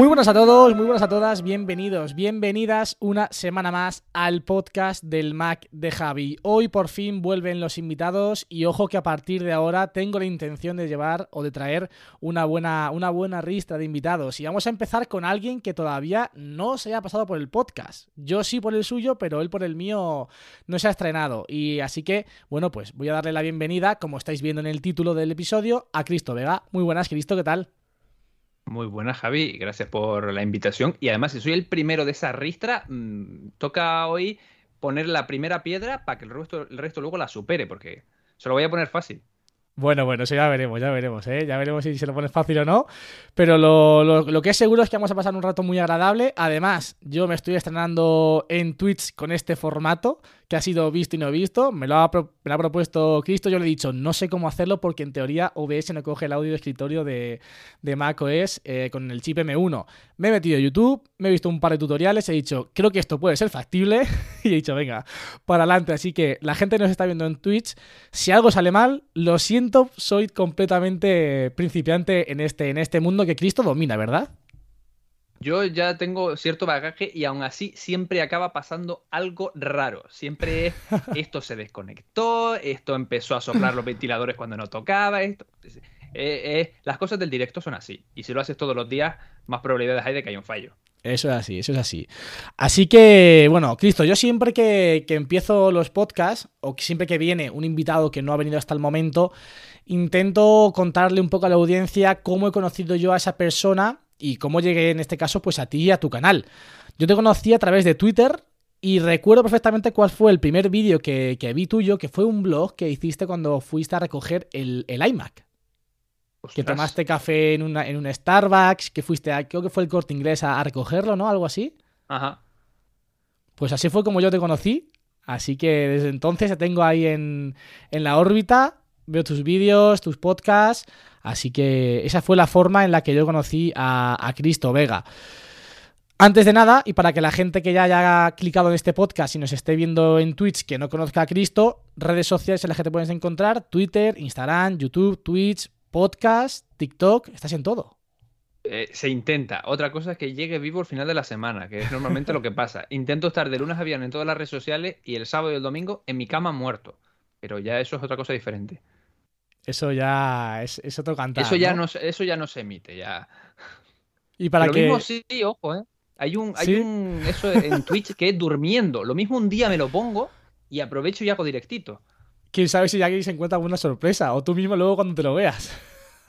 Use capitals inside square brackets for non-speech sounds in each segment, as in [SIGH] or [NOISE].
Muy buenas a todos, muy buenas a todas, bienvenidos, bienvenidas una semana más al podcast del Mac de Javi. Hoy por fin vuelven los invitados y ojo que a partir de ahora tengo la intención de llevar o de traer una buena, una buena ristra de invitados. Y vamos a empezar con alguien que todavía no se haya pasado por el podcast. Yo sí por el suyo, pero él por el mío no se ha estrenado. Y así que, bueno, pues voy a darle la bienvenida, como estáis viendo en el título del episodio, a Cristo Vega. Muy buenas, Cristo, ¿qué tal? Muy buena, Javi. Gracias por la invitación. Y además, si soy el primero de esa ristra, mm, toca hoy poner la primera piedra para que el resto, el resto luego la supere, porque se lo voy a poner fácil. Bueno, bueno, eso ya veremos, ya veremos, ¿eh? Ya veremos si se lo pones fácil o no. Pero lo, lo- lo que es seguro es que vamos a pasar un rato muy agradable. Además, yo me estoy estrenando en Twitch con este formato, que ha sido visto y no visto. Me lo ha, propuesto Cristo, yo le he dicho, no sé cómo hacerlo porque en teoría OBS no coge el audio de escritorio de, de macOS eh, con el chip M1. Me he metido a YouTube, me he visto un par de tutoriales, he dicho, creo que esto puede ser factible. [LAUGHS] y he dicho, venga, para adelante. Así que la gente nos está viendo en Twitch, si algo sale mal, lo siento, soy completamente principiante en este, en este mundo que Cristo domina, ¿verdad? Yo ya tengo cierto bagaje y aún así siempre acaba pasando algo raro. Siempre es, [LAUGHS] esto se desconectó, esto empezó a soplar los ventiladores cuando no tocaba. Esto, eh, eh, las cosas del directo son así. Y si lo haces todos los días, más probabilidades hay de que haya un fallo. Eso es así, eso es así. Así que, bueno, Cristo, yo siempre que, que empiezo los podcasts, o que siempre que viene un invitado que no ha venido hasta el momento, intento contarle un poco a la audiencia cómo he conocido yo a esa persona y cómo llegué en este caso pues a ti y a tu canal. Yo te conocí a través de Twitter y recuerdo perfectamente cuál fue el primer vídeo que, que vi tuyo, que fue un blog que hiciste cuando fuiste a recoger el, el iMac. Que tomaste café en, una, en un Starbucks, que fuiste a, creo que fue el corte inglés a, a recogerlo, ¿no? Algo así. Ajá. Pues así fue como yo te conocí. Así que desde entonces te tengo ahí en, en la órbita. Veo tus vídeos, tus podcasts. Así que esa fue la forma en la que yo conocí a, a Cristo Vega. Antes de nada, y para que la gente que ya haya clicado en este podcast y nos esté viendo en Twitch que no conozca a Cristo, redes sociales en las que te puedes encontrar, Twitter, Instagram, YouTube, Twitch, podcast, TikTok, estás en todo. Eh, se intenta. Otra cosa es que llegue vivo al final de la semana, que es normalmente lo que pasa. [LAUGHS] Intento estar de lunes a viernes en todas las redes sociales y el sábado y el domingo en mi cama muerto. Pero ya eso es otra cosa diferente. Eso ya es, es otro cantar. eso, ya no, se- eso ya no se emite. Ya. Y para Lo que... mismo sí, ojo, ¿eh? Hay un, un eso en Twitch que es durmiendo. Lo mismo un día me lo pongo y aprovecho y hago directito. quién sabe si alguien se encuentra alguna sorpresa o tú mismo luego cuando te lo veas.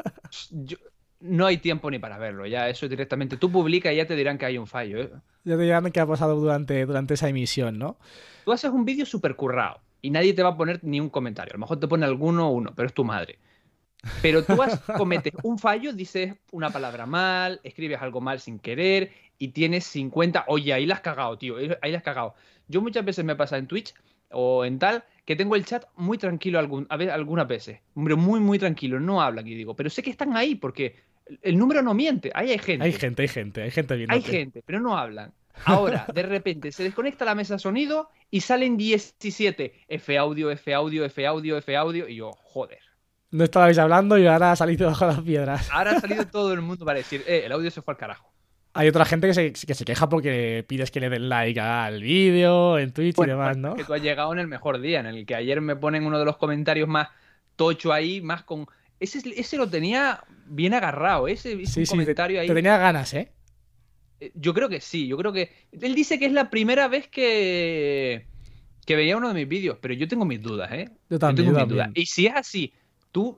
[LAUGHS] Yo- no hay tiempo ni para verlo. Ya eso directamente. Tú publica y ya te dirán que hay un fallo. ¿eh? Ya te dirán qué ha pasado durante, durante esa emisión, ¿no? Tú haces un vídeo súper currado y nadie te va a poner ni un comentario. A lo mejor te pone alguno o uno, pero es tu madre. Pero tú has- [LAUGHS] cometes un fallo, dices una palabra mal, escribes algo mal sin querer y tienes 50. Oye, ahí la has cagado, tío. Ahí la has cagado. Yo muchas veces me pasa en Twitch o en tal que tengo el chat muy tranquilo algún, a ver, algunas veces. Hombre, muy, muy tranquilo. No hablan y digo, pero sé que están ahí porque el- número no miente. Ahí hay gente. Hay gente, hay gente, hay gente Hay gente, pero no hablan. Ahora, de repente, se desconecta la mesa sonido y salen 17 F audio, F audio, F audio, F audio. Y yo, joder. No estabais hablando y ahora salís debajo de las piedras. Ahora ha salido todo el mundo para decir, eh, el audio se fue al carajo. Hay otra gente que se, que se queja porque pides que le den like al vídeo, en Twitch Bueno, y demás, ¿no? es que tú has llegado en el mejor día, en el que ayer me ponen uno de los comentarios más tocho ahí, más con. Ese, ese lo tenía bien agarrado, ese, ese Sí, sí, te, ahí. te tenía ganas, ¿eh? Eh, Yo creo que sí, yo creo que. Él dice que es la primera vez que. que veía uno de mis vídeos, pero yo tengo mis dudas, ¿eh? Yo también, tengo yo mis dudas. Y si es así, tú.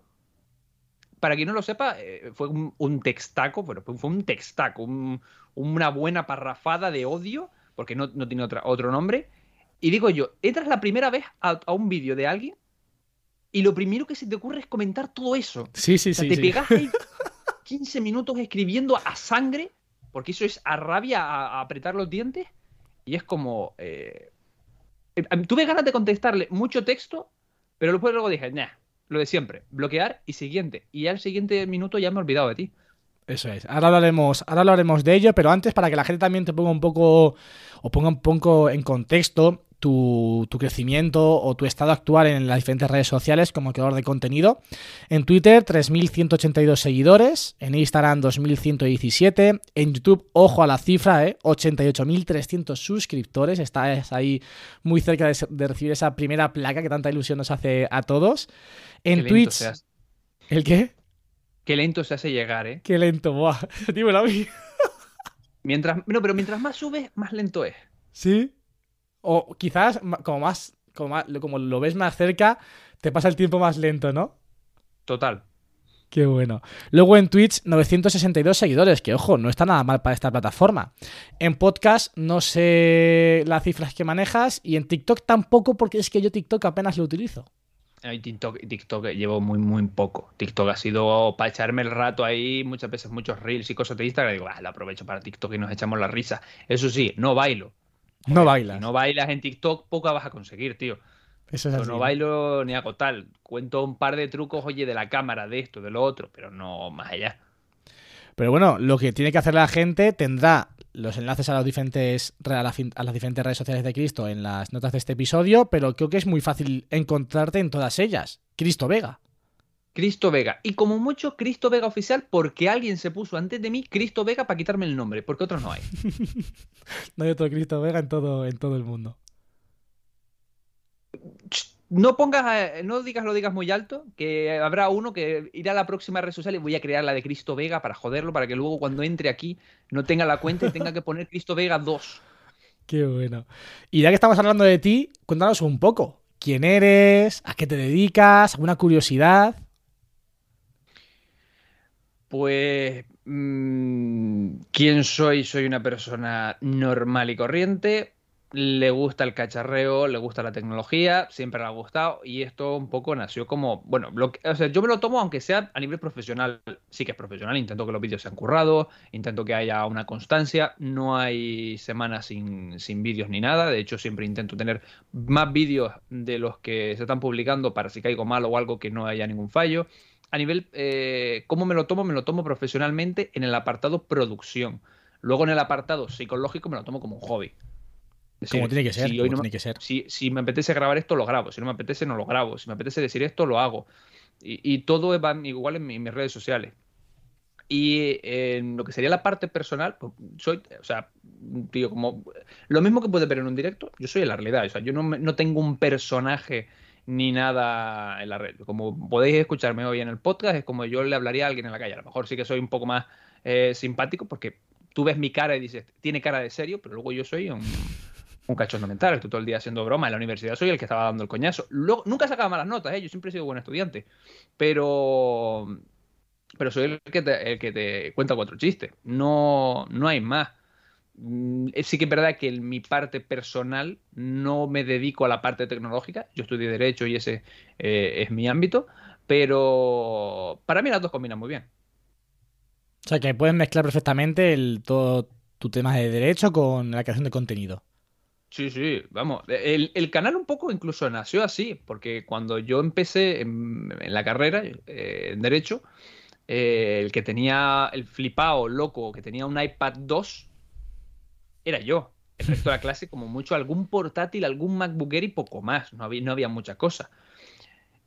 Para quien no lo sepa, eh, fue un, un textaco, pero fue un textaco, un- una buena parrafada de odio porque no, no tiene otra, otro nombre. Y digo yo, entras la primera vez a, a un vídeo de alguien y lo primero que se te ocurre es comentar todo eso. Sí, sí, O sea, sí. te sí. pegas ahí 15 minutos escribiendo a sangre, porque eso es a rabia, a, apretar los dientes, y es como... eh, eh, tuve ganas de contestarle mucho texto, pero después luego dije, nah, lo de siempre, bloquear y siguiente. Y al siguiente minuto ya me he olvidado de ti. Eso es. Ahora hablaremos, ahora hablaremos de ello, pero antes para que la gente también te ponga un poco o ponga un poco en contexto tu, tu crecimiento o tu estado actual en las diferentes redes sociales como creador de contenido. En Twitter 3.182 seguidores, en Instagram 2.117, en YouTube, ojo a la cifra, ¿eh? 88.300 suscriptores, estás ahí muy cerca de, de recibir esa primera placa que tanta ilusión nos hace a todos. En Qué Twitch... ¿El qué? Qué lento se hace llegar, ¿eh? Qué lento, buah. [LAUGHS] Dímelo a mí. Mientras, no, pero mientras más subes, más lento es. Sí. O quizás, como más, como más- como lo ves más cerca, te pasa el tiempo más lento, ¿no? Total. Qué bueno. Luego en Twitch, 962 seguidores, que ojo, no está nada mal para esta plataforma. En podcast, no sé las cifras que manejas. Y en TikTok tampoco, porque es que yo TikTok apenas lo utilizo. TikTok, TikTok llevo muy, muy poco. TikTok ha sido para echarme el rato ahí, muchas veces muchos reels y cosas de Instagram. Digo, ah, lo aprovecho para TikTok y nos echamos la risa. Eso sí, no bailo. No bailas. Si no bailas en TikTok, poca vas a conseguir, tío. Eso es así. no bailo ni hago tal. Cuento un par de trucos, oye, de la cámara, de esto, de lo otro, pero no más allá. Pero bueno, lo que tiene que hacer la gente tendrá los enlaces a, los diferentes, a las diferentes redes sociales de Cristo en las notas de este episodio, pero creo que es muy fácil encontrarte en todas ellas. Cristo Vega. Cristo Vega. Y como mucho, Cristo Vega oficial, porque alguien se puso antes de mí Cristo Vega para quitarme el nombre, porque otros no hay. [LAUGHS] No hay otro Cristo Vega en todo, en todo el mundo. No pongas, eh, no digas lo digas muy alto, que habrá uno que irá a la próxima red social y voy a crear la de Cristo Vega para joderlo, para que luego cuando entre aquí no tenga la cuenta y tenga que poner Cristo Vega 2. [LAUGHS] Qué bueno. Y ya que estamos hablando de ti, cuéntanos un poco. ¿Quién eres? ¿A qué te dedicas? ¿Alguna curiosidad? Pues, mm, ¿quién soy? Soy una persona normal y corriente. Le gusta el cacharreo, le gusta la tecnología, siempre le ha gustado. Y esto un poco nació como, bueno, o sea, yo me lo tomo aunque sea a nivel profesional. Sí que es profesional, intento que los vídeos sean currados, intento que haya una constancia. No hay semanas sin, sin vídeos ni nada. De hecho, siempre intento tener más vídeos de los que se están publicando para si caigo mal o algo que no haya ningún fallo a nivel, eh, ¿cómo me lo tomo? Me lo tomo profesionalmente en el apartado producción. Luego en el apartado psicológico me lo tomo como un hobby. Como tiene que ser. si como no me- tiene que ser. si, si me apetece grabar esto, lo grabo. Si no me apetece, no lo grabo. Si me apetece decir esto, lo hago. Y, y todo va igual en, mi- en mis redes sociales. Y en lo que sería la parte personal, pues soy, o sea, tío, como lo mismo que puedes ver en un directo, yo soy en la realidad. O sea, yo no, me- no tengo un personaje ni nada en la red. Como podéis escucharme hoy en el podcast, es como yo le hablaría a alguien en la calle. A lo mejor sí que soy un poco más eh, simpático porque tú ves mi cara y dices, tiene cara de serio, pero luego yo soy un, un cachondo mental. Estoy todo el día haciendo broma. En la universidad soy el que estaba dando el coñazo. Luego, nunca sacaba malas notas, ¿eh? yo siempre he sido buen estudiante. Pero pero soy el que te, el que te cuenta cuatro chistes. No, no hay más. Mm, eh, Sí que es verdad que en mi parte personal no me dedico a la parte tecnológica. Yo estudié Derecho y ese eh, es mi ámbito. Pero para mí las dos combinan muy bien. O sea, que puedes mezclar perfectamente el, todo tu tema de derecho con la creación de contenido. Sí, sí, vamos. El, el canal un poco incluso nació así, porque cuando yo empecé en, en la carrera, eh, en Derecho, eh, el que tenía el flipado loco, que tenía un iPad 2, era yo. El resto de la [LAUGHS] clase, como mucho, algún portátil, algún MacBook Air y poco más. No había, no había mucha cosa.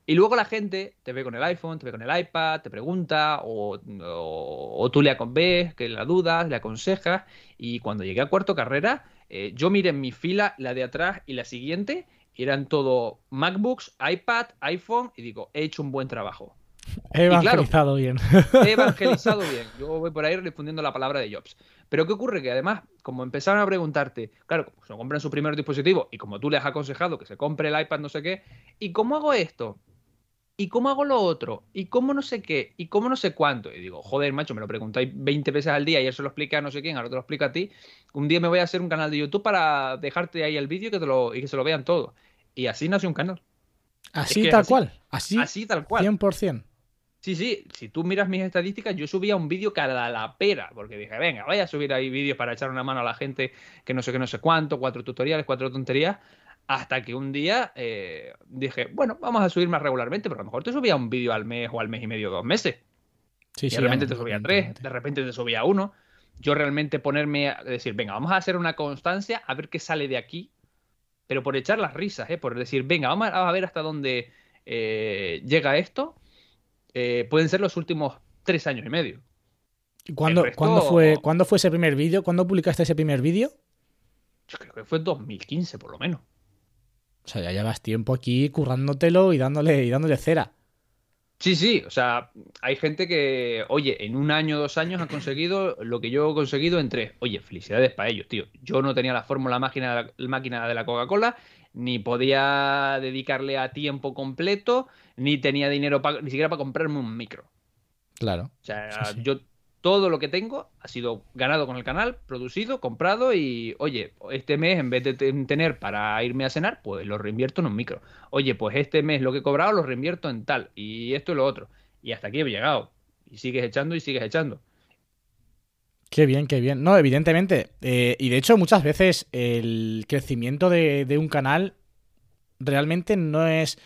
Y luego la gente te ve con el iPhone, te ve con el iPad, te pregunta, o, o- o tú le ves que la dudas, le aconsejas. Y cuando llegué a cuarto carrera, eh, yo miré en mi fila, la de atrás y la siguiente, y eran todo MacBooks, iPad, iPhone, y digo, he hecho un buen trabajo. He claro. evangelizado bien. He evangelizado bien. Yo voy por ahí respondiendo la palabra de Jobs. Pero ¿qué ocurre? Que además, como empezaron a preguntarte, claro, como se compran su primer dispositivo y como tú les has aconsejado que se compre el iPad, no sé qué, ¿y cómo hago esto? ¿y cómo hago lo otro? ¿Y cómo no sé qué? ¿Y cómo no sé cuánto? Y digo, joder, macho, me lo preguntáis 20 veces al día y eso lo explica a no sé quién, ahora te lo explica a ti. Un día me voy a hacer un canal de YouTube para dejarte ahí el vídeo y que te lo, y que se lo vean todo. Y así nació un canal. Así que tal así- cual. Así, Así tal cual. 100%. Sí, sí, si tú miras mis estadísticas, yo subía un vídeo cada la pera, porque dije, venga, voy a subir ahí vídeos para echar una mano a la gente que no sé qué, no sé cuánto, cuatro tutoriales, cuatro tonterías, hasta que un día eh, dije, bueno, vamos a subir más regularmente, pero a lo mejor te subía un vídeo al mes o al mes y medio, dos meses. Sí, Y sí, de repente te subía tres, de repente te subía uno. Yo realmente ponerme a decir, venga, vamos a hacer una constancia, a ver qué sale de aquí, pero por echar las risas, ¿eh? por decir, venga, vamos a a ver hasta dónde eh, llega esto. Eh, pueden ser los últimos tres años y medio. ¿Y ¿Cuándo, resto- ¿cuándo fue, ¿Cuándo fue ese primer vídeo? ¿Cuándo publicaste ese primer vídeo? Yo creo que fue 2015 por lo menos. O sea, ya llevas tiempo aquí currándotelo y dándole, y dándole cera. Sí, sí, o sea, hay gente que, oye, en un año, dos años han conseguido lo que yo he conseguido en tres. Oye, felicidades para ellos, tío. Yo no tenía la fórmula máquina, máquina de la Coca-Cola, ni podía dedicarle a tiempo completo, ni tenía dinero pa- ni siquiera para comprarme un micro. Claro. O sea, Sí, sí. yo todo lo que tengo ha sido ganado con el canal, producido, comprado y, oye, este mes en vez de ten- tener para irme a cenar, pues lo reinvierto en un micro. Oye, pues este mes lo que he cobrado lo reinvierto en tal y esto y lo otro. Y hasta aquí he llegado. Y sigues echando y sigues echando. Qué bien, qué bien. No, evidentemente. eh, y de hecho, muchas veces el crecimiento de, un canal realmente no es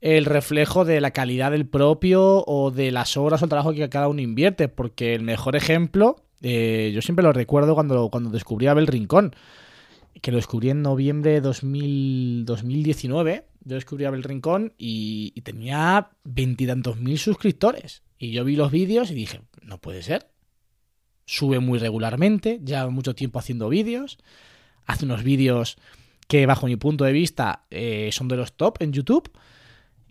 el reflejo de la calidad del propio o de las horas o el trabajo que cada uno invierte. Porque el mejor ejemplo, eh, yo siempre lo recuerdo cuando, cuando descubrí Abel Rincón, que lo descubrí en noviembre de 2000 2019. Yo descubrí Abel Rincón y, y tenía veintitantos mil suscriptores. Y yo vi los vídeos y dije, no puede ser sube muy regularmente, lleva mucho tiempo haciendo vídeos, hace unos vídeos que bajo mi punto de vista eh, son de los top en YouTube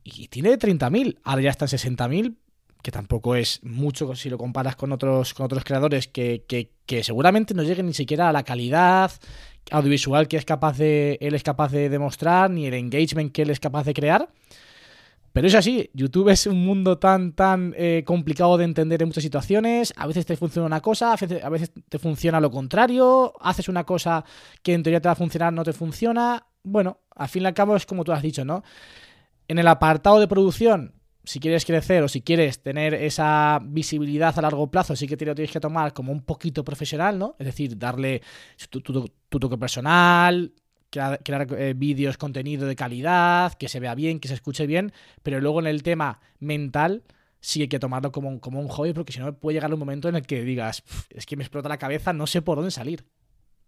y tiene 30.000, ahora ya está en 60.000, que tampoco es mucho si lo comparas con otros, con otros creadores que, que- que seguramente no lleguen ni siquiera a la calidad audiovisual que es capaz de, él es capaz de demostrar, ni el engagement que él es capaz de crear. Pero es así, YouTube es un mundo tan, tan eh, complicado de entender en muchas situaciones. A veces te funciona una cosa, a veces, te funciona lo contrario. Haces una cosa que en teoría te va a funcionar, no te funciona. Bueno, al fin y al cabo es como tú has dicho, ¿no? En el apartado de producción, si quieres crecer o si quieres tener esa visibilidad a largo plazo, sí que te lo tienes que tomar como un poquito profesional, ¿no? Es decir, darle tu- tu toque personal, crear, eh, vídeos, contenido de calidad, que se vea bien, que se escuche bien, pero luego en el tema mental sí hay que tomarlo como, un- como un hobby, porque si no puede llegar un momento en el que digas, "Pf, es que me explota la cabeza, no sé por dónde salir.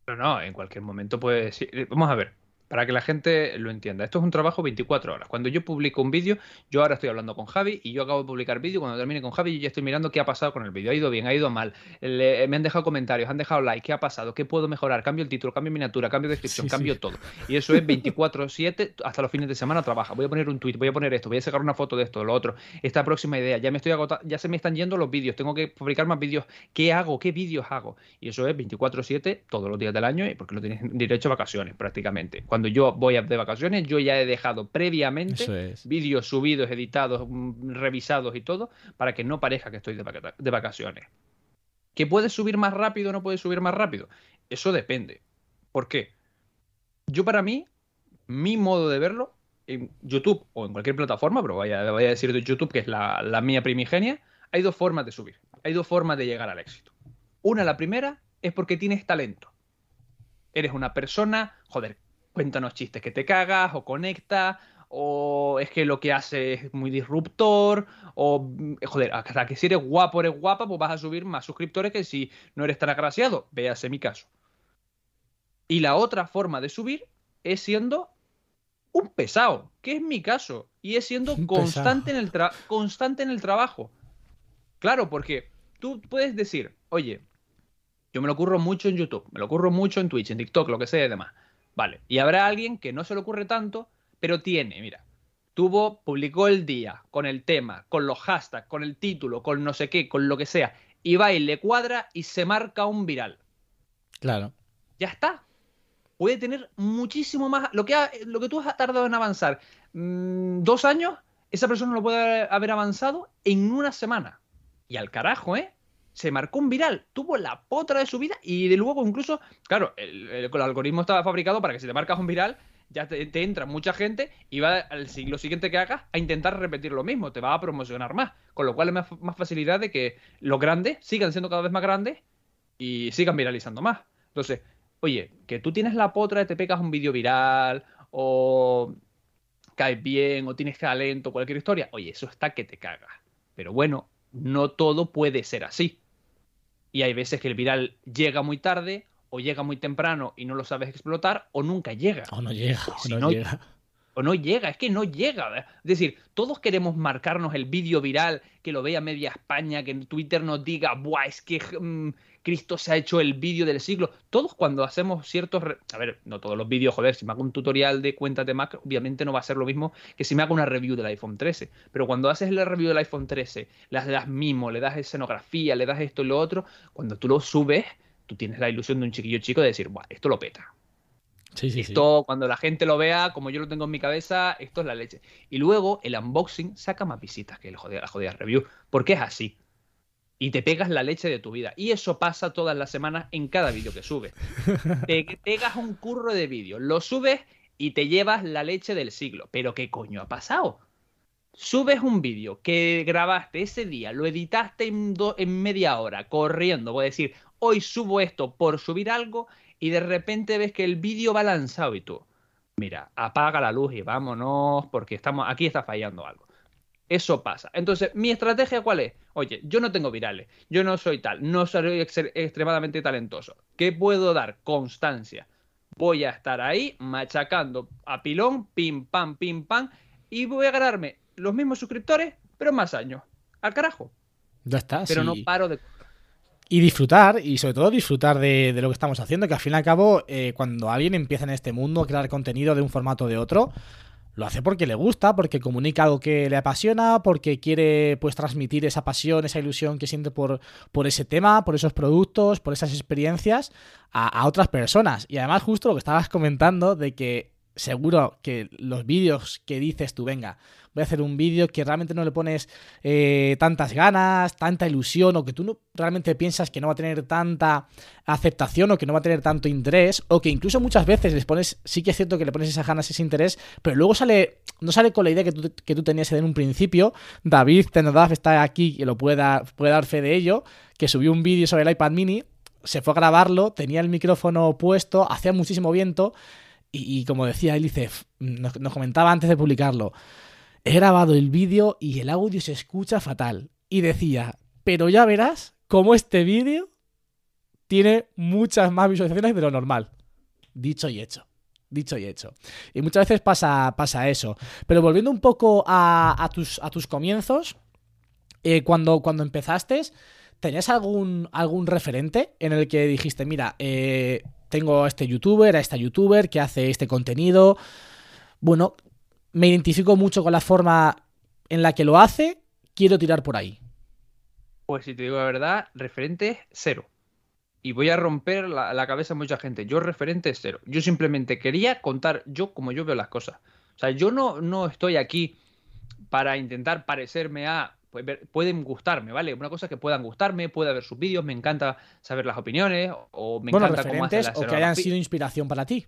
No, no, en cualquier momento puede sí. Vamos a ver, para que la gente lo entienda. Esto es un trabajo 24 horas. Cuando yo publico un vídeo, yo ahora estoy hablando con Javi y yo acabo de publicar vídeo. Cuando termine con Javi, yo ya estoy mirando qué ha pasado con el vídeo. ¿Ha ido bien? ¿Ha ido mal? Le- me han dejado comentarios, han dejado like. ¿Qué ha pasado? ¿Qué puedo mejorar? Cambio el título, cambio miniatura, cambio descripción, Sí, sí. cambio todo. Y eso es 24-7 hasta los fines de semana trabaja. Voy a poner un tweet, voy a poner esto, voy a sacar una foto de esto, de lo otro. Esta próxima idea, ya me estoy agotando, ya se me están yendo los vídeos, tengo que publicar más vídeos. ¿Qué hago? ¿Qué vídeos hago? Y eso es 24-7 todos los días del año, y porque no tienes derecho a vacaciones prácticamente. Cuando yo voy de vacaciones, yo ya he dejado previamente es. vídeos subidos, editados, mm, revisados y todo, para que no parezca que estoy de, vaca- de vacaciones. ¿Que puedes subir más rápido o no puedes subir más rápido? Eso depende. ¿Por qué? Yo para mí, mi modo de verlo, en YouTube o en cualquier plataforma, pero vaya, vaya a decir de YouTube, que es la, la mía primigenia, hay dos formas de subir. Hay dos formas de llegar al éxito. Una, la primera, es porque tienes talento. Eres una persona, joder, cuéntanos chistes que te cagas, o conecta, o es que lo que hace es muy disruptor, o mm, joder, hasta que si eres guapo, eres guapa, pues vas a subir más suscriptores que si no eres tan agraciado. Véase mi caso. Y la otra forma de subir es siendo un pesado, que es mi caso, y es siendo Un constante en, el tra- constante en el trabajo. Claro, porque tú puedes decir, oye, yo me lo ocurro mucho en YouTube, me lo ocurro mucho en Twitch, en TikTok, lo que sea y demás. Vale, y habrá alguien que no se le ocurre tanto, pero tiene, mira, tuvo, publicó el día con el tema, con los hashtags, con el título, con no sé qué, con lo que sea, y va y le cuadra y se marca un viral. Claro. Ya está. Puede tener muchísimo más. Lo que, ha- lo que tú has tardado en avanzar mm, dos años, esa persona lo puede haber avanzado en una semana. Y al carajo, ¿eh? Se marcó un viral, tuvo la potra de su vida y de luego incluso, claro, el, el- algoritmo estaba fabricado para que si te marcas un viral, ya te, entra mucha gente y va al si- lo siguiente que hagas a intentar repetir lo mismo, te va a promocionar más. Con lo cual es más, más facilidad de que los grandes sigan siendo cada vez más grandes y sigan viralizando más. Entonces, oye, que tú tienes la potra de te pegas un vídeo viral o caes bien o tienes talento, cualquier historia, oye, eso está que te cagas. Pero bueno, no todo puede ser así. Y hay veces que el viral llega muy tarde o llega muy temprano y no lo sabes explotar o nunca llega. O no llega, o Si no, no- llega. O no llega, es que no llega. Es decir, todos queremos marcarnos el vídeo viral, que lo vea media España, que en Twitter nos diga, ¡buah! Es que mm, Cristo se ha hecho el vídeo del siglo. Todos cuando hacemos ciertos... re- A ver, no todos los vídeos, joder, si me hago un tutorial de Cuéntate Mac, obviamente no va a ser lo mismo que si me hago una review del iPhone 13. Pero cuando haces la review del iPhone 13, le das mimo, le das escenografía, le das esto y lo otro, cuando tú lo subes, tú tienes la ilusión de un chiquillo chico de decir, ¡buah! Esto lo peta. Sí, sí, sí. Esto, cuando la gente lo vea, como yo lo tengo en mi cabeza, esto es la leche. Y luego el unboxing saca más visitas que el jodida, la jodida review, porque es así. Y te pegas la leche de tu vida. Y eso pasa todas las semanas en cada vídeo que subes. Te [LAUGHS] pegas un curro de vídeo, lo subes y te llevas la leche del siglo. Pero ¿qué coño ha pasado? Subes un vídeo que grabaste ese día, lo editaste en, do- en media hora, corriendo, voy a decir, hoy subo esto por subir algo y de repente ves que el vídeo va lanzado y tú, mira, apaga la luz y vámonos porque estamos aquí está fallando algo. Eso pasa. Entonces, ¿mi estrategia cuál es? Oye, yo no tengo virales, yo no soy tal, no soy ex- extremadamente talentoso. ¿Qué puedo dar? Constancia. Voy a estar ahí machacando a pilón, pim, pam, pim, pam, y voy a ganarme los mismos suscriptores, pero más años. Al carajo. Ya está. Pero sí. no paro de... Y disfrutar, y sobre todo disfrutar de, lo que estamos haciendo, que al fin y al cabo, eh, cuando alguien empieza en este mundo a crear contenido de un formato o de otro, lo hace porque le gusta, porque comunica algo que le apasiona, porque quiere pues transmitir esa pasión, esa ilusión que siente por, por ese tema, por esos productos, por esas experiencias a, a otras personas. Y además justo lo que estabas comentando de que seguro que los vídeos que dices tú, venga, voy a hacer un vídeo que realmente no le pones eh, tantas ganas, tanta ilusión, o que tú no, realmente piensas que no va a tener tanta aceptación o que no va a tener tanto interés, o que incluso muchas veces les pones, sí que es cierto que le pones esas ganas, ese interés, pero luego sale, no sale con la idea que tú, que tú tenías en un principio. David Tenodaf está aquí y lo puede dar, puede dar fe de ello, que subió un vídeo sobre el iPad mini, se fue a grabarlo, tenía el micrófono puesto, hacía muchísimo viento. Y, como decía él, dice, "F- nos, nos comentaba antes de publicarlo, he grabado el vídeo y el audio se escucha fatal. Y decía, pero ya verás cómo este vídeo tiene muchas más visualizaciones de lo normal. Dicho y hecho. Dicho y hecho. Y muchas veces pasa, pasa eso. Pero volviendo un poco a, tus, a tus comienzos, eh, cuando, cuando empezaste, ¿tenías algún, algún referente en el que dijiste, mira, eh, tengo a este youtuber, a esta youtuber que hace este contenido? Bueno, me identifico mucho con la forma en la que lo hace, quiero tirar por ahí. Pues si te digo la verdad, referente cero. Y voy a romper la, la cabeza a mucha gente. Yo referente cero. Yo simplemente quería contar yo como yo veo las cosas. O sea, yo no, no estoy aquí para intentar parecerme a... pues, pueden gustarme, ¿vale? Una cosa es que puedan gustarme, pueda ver sus vídeos, me encanta saber las opiniones, o me bueno, encanta cómo hace referentes la o que hayan sido inspiración para ti.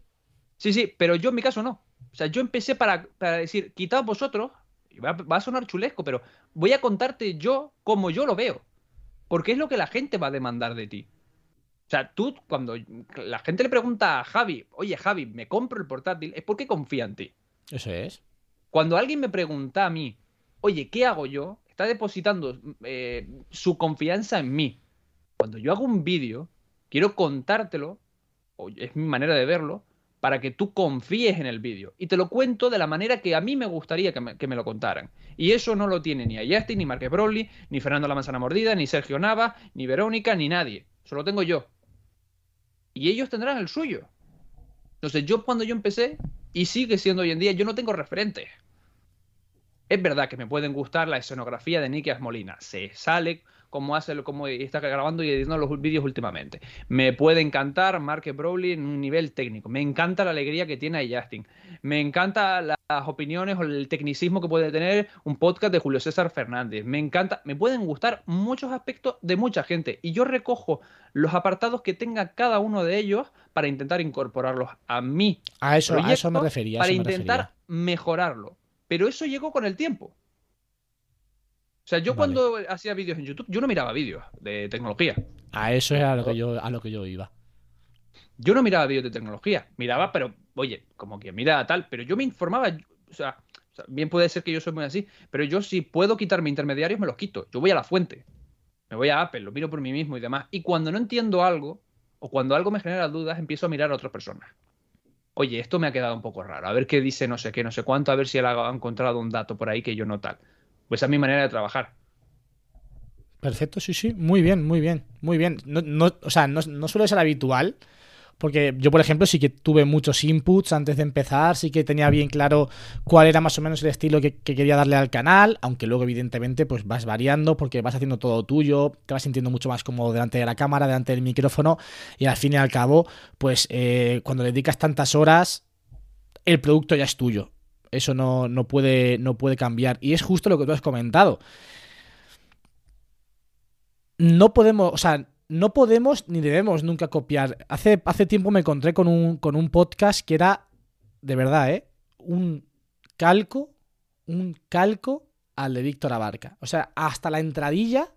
Sí, sí, pero yo en mi caso no. O sea, yo empecé para, para decir, quitad vosotros, y va, va a sonar chulesco, pero voy a contarte yo como yo lo veo. Porque es lo que la gente va a demandar de ti. O sea, tú, cuando la gente le pregunta a Javi, oye Javi, me compro el portátil, es porque confía en ti. Eso es. Cuando alguien me pregunta a mí, oye, ¿qué hago yo? Está depositando eh, su confianza en mí. Cuando yo hago un vídeo, quiero contártelo, o es mi manera de verlo, para que tú confíes en el vídeo. Y te lo cuento de la manera que a mí me gustaría que me, lo contaran. Y eso no lo tiene ni Ayasti, ni Marques Broly, ni Fernando La Manzana Mordida, ni Sergio Nava, ni Verónica, ni nadie. Eso lo tengo yo. Y ellos tendrán el suyo. Entonces yo cuando yo empecé, y sigue siendo hoy en día, yo no tengo referentes. Es verdad que me pueden gustar la escenografía de Nikias Molina. Se sale como hace, como está grabando y editando los vídeos últimamente. Me puede encantar Mark Browley en un nivel técnico. Me encanta la alegría que tiene ahí Justin. Me encanta las opiniones o el tecnicismo que puede tener un podcast de Julio César Fernández. Me encanta, me pueden gustar muchos aspectos de mucha gente y yo recojo los apartados que tenga cada uno de ellos para intentar incorporarlos a mí A eso, a eso me refería. a para me intentar refería. mejorarlo. Pero eso llegó con el tiempo. O sea, yo Vale. cuando hacía vídeos en YouTube, yo no miraba vídeos de tecnología. A eso era a lo que yo, a lo que yo iba. Yo no miraba vídeos de tecnología. Miraba, pero, oye, como que mira tal, pero yo me informaba. O sea, o sea, bien puede ser que yo soy muy así, pero yo si puedo quitarme intermediarios, me los quito. Yo voy a la fuente. Me voy a Apple, lo miro por mí mismo y demás. Y cuando no entiendo algo, o cuando algo me genera dudas, empiezo a mirar a otras personas. Oye, esto me ha quedado un poco raro. A ver qué dice no sé qué, no sé cuánto, a ver si él ha encontrado un dato por ahí que yo no tal. Pues es mi manera de trabajar. Perfecto, sí, sí. Muy bien, muy bien, muy bien. No, no- o sea, no, no suele ser habitual. Porque yo, por ejemplo, sí que tuve muchos inputs antes de empezar, sí que tenía bien claro cuál era más o menos el estilo que, que quería darle al canal, aunque luego, evidentemente, pues vas variando porque vas haciendo todo tuyo, te vas sintiendo mucho más cómodo delante de la cámara, delante del micrófono, y al fin y al cabo, pues eh, cuando le dedicas tantas horas, el producto ya es tuyo. Eso no, no puede, no puede cambiar. Y es justo lo que tú has comentado no podemos, o sea, no podemos ni debemos nunca copiar. Hace, hace tiempo me encontré con un, con un podcast que era, de verdad, ¿eh? Un calco, un calco al de Víctor Abarca. O sea, hasta la entradilla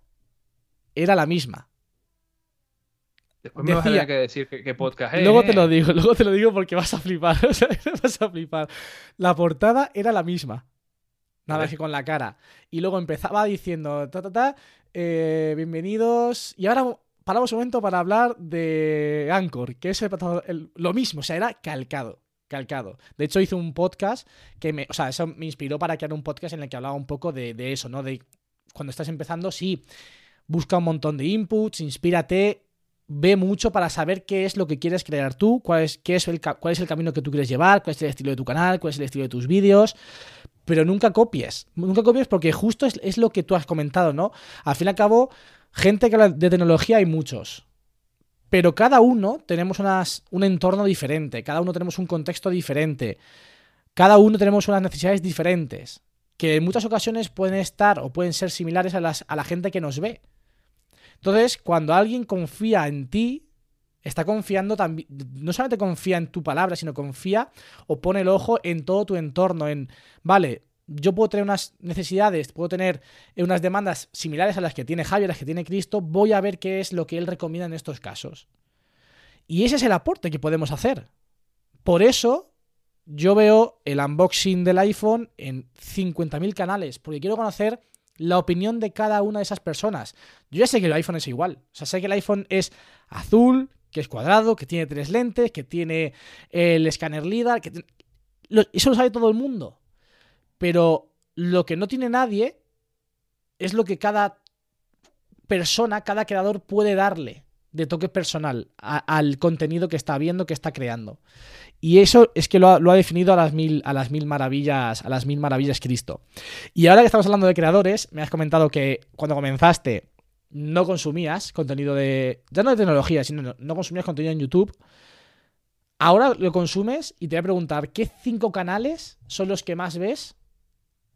era la misma. Después me vas a Decía- tener que decir qué, qué podcast es. Luego te lo digo, luego te lo digo porque vas a flipar. [LAUGHS] O sea, vas a flipar. La portada era la misma. Nada que con la cara. Y luego empezaba diciendo, ta, ta, ta, eh, bienvenidos. Y ahora paramos un momento para hablar de Anchor, que es el, el- lo mismo, o sea, era calcado. Calcado. De hecho, hice un podcast que me. O sea, eso me inspiró para crear un podcast en el que hablaba un poco de, de eso, ¿no? De cuando estás empezando, sí. Busca un montón de inputs, inspírate, ve mucho para saber qué es lo que quieres crear tú, cuál es, qué es el, cuál es el camino que tú quieres llevar, cuál es el estilo de tu canal, cuál es el estilo de tus vídeos. Pero nunca copies. Nunca copies porque justo es, es lo que tú has comentado, ¿no? Al fin y al cabo, gente de tecnología hay muchos. Pero cada uno tenemos unas, un entorno diferente, cada uno tenemos un contexto diferente, cada uno tenemos unas necesidades diferentes, que en muchas ocasiones pueden estar o pueden ser similares a, las, a la gente que nos ve. Entonces, cuando alguien confía en ti, está confiando también, no solamente confía en tu palabra, sino confía o pone el ojo en todo tu entorno, en, vale, yo puedo tener unas necesidades, puedo tener unas demandas similares a las que tiene Javier, a las que tiene Cristo, voy a ver qué es lo que él recomienda en estos casos. Y ese es el aporte que podemos hacer. Por eso yo veo el unboxing del iPhone en 50.000 canales, porque quiero conocer la opinión de cada una de esas personas. Yo ya sé que el iPhone es igual. O sea, sé que el iPhone es azul, que es cuadrado, que tiene tres lentes, que tiene el escáner LIDAR, que eso lo sabe todo el mundo. Pero lo que no tiene nadie es lo que cada persona, cada creador puede darle de toque personal al contenido que está viendo, que está creando. Y eso es que lo ha, lo ha definido a las mil, a las mil maravillas, a las mil maravillas Cristo. Y ahora que estamos hablando de creadores, me has comentado que cuando comenzaste no consumías contenido de. Ya no de tecnología, sino no, no consumías contenido en YouTube. Ahora lo consumes y te voy a preguntar, ¿qué cinco canales son los que más ves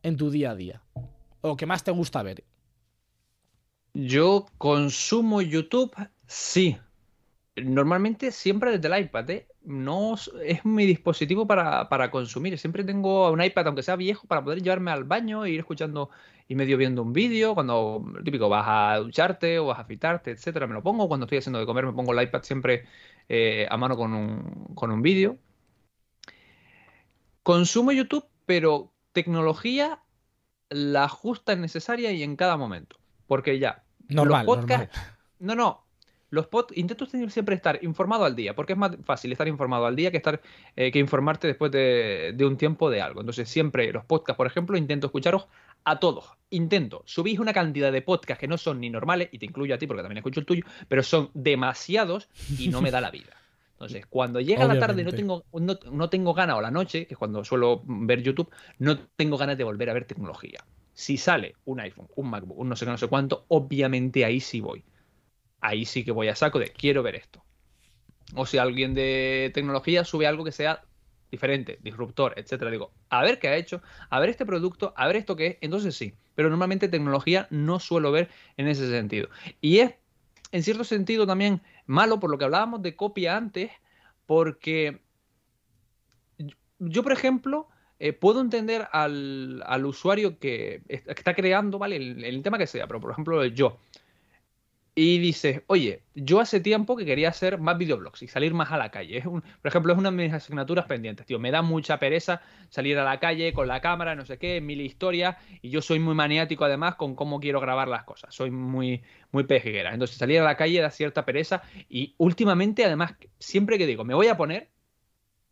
en tu día a día? O que más te gusta ver. Yo consumo YouTube, sí. Normalmente siempre desde el iPad, ¿eh? No es mi dispositivo para, para consumir. Siempre tengo un iPad, aunque sea viejo, para poder llevarme al baño e ir escuchando y medio viendo un vídeo. Cuando, típico, vas a ducharte o vas a afeitarte, etcétera, me lo pongo. Cuando estoy haciendo de comer, me pongo el iPad siempre eh, a mano con un, con un vídeo. Consumo YouTube, pero tecnología la justa y necesaria y en cada momento. Porque ya, Normal, los podcasts- normal. no, no. Los pod... Intento tener- siempre estar informado al día, porque es más fácil estar informado al día que estar eh, que informarte después de, de un tiempo de algo. Entonces, siempre los podcasts, por ejemplo, intento escucharos a todos. Intento. Subís una cantidad de podcasts que no son ni normales, y te incluyo a ti porque también escucho el tuyo, pero son demasiados y no me da la vida. Entonces, cuando llega la tarde y no tengo, no, no tengo ganas, o la noche, que es cuando suelo ver YouTube, no tengo ganas de volver a ver tecnología. Si sale un iPhone, un MacBook, un no sé qué, no sé cuánto, obviamente ahí sí voy. Ahí sí que voy a saco de quiero ver esto. O si alguien de tecnología sube algo que sea diferente, disruptor, etcétera. Digo, a ver qué ha hecho, a ver este producto, a ver esto que es. Entonces sí. Pero normalmente tecnología no suelo ver en ese sentido. Y es, en cierto sentido, también malo por lo que hablábamos de copia antes, porque yo, por ejemplo, eh, puedo entender al, al usuario que, es- que está creando, ¿vale? El, el tema que sea, pero por ejemplo, yo. Y dices, oye, yo hace tiempo que quería hacer más videoblogs y salir más a la calle. Es un, por ejemplo, es una de mis asignaturas pendientes, tío. Me da mucha pereza salir a la calle con la cámara, no sé qué, mil historias. Y yo soy muy maniático además con cómo quiero grabar las cosas. Soy muy, muy pejiguera. Entonces salir a la calle da cierta pereza. Y últimamente, además, siempre que digo, me voy a poner,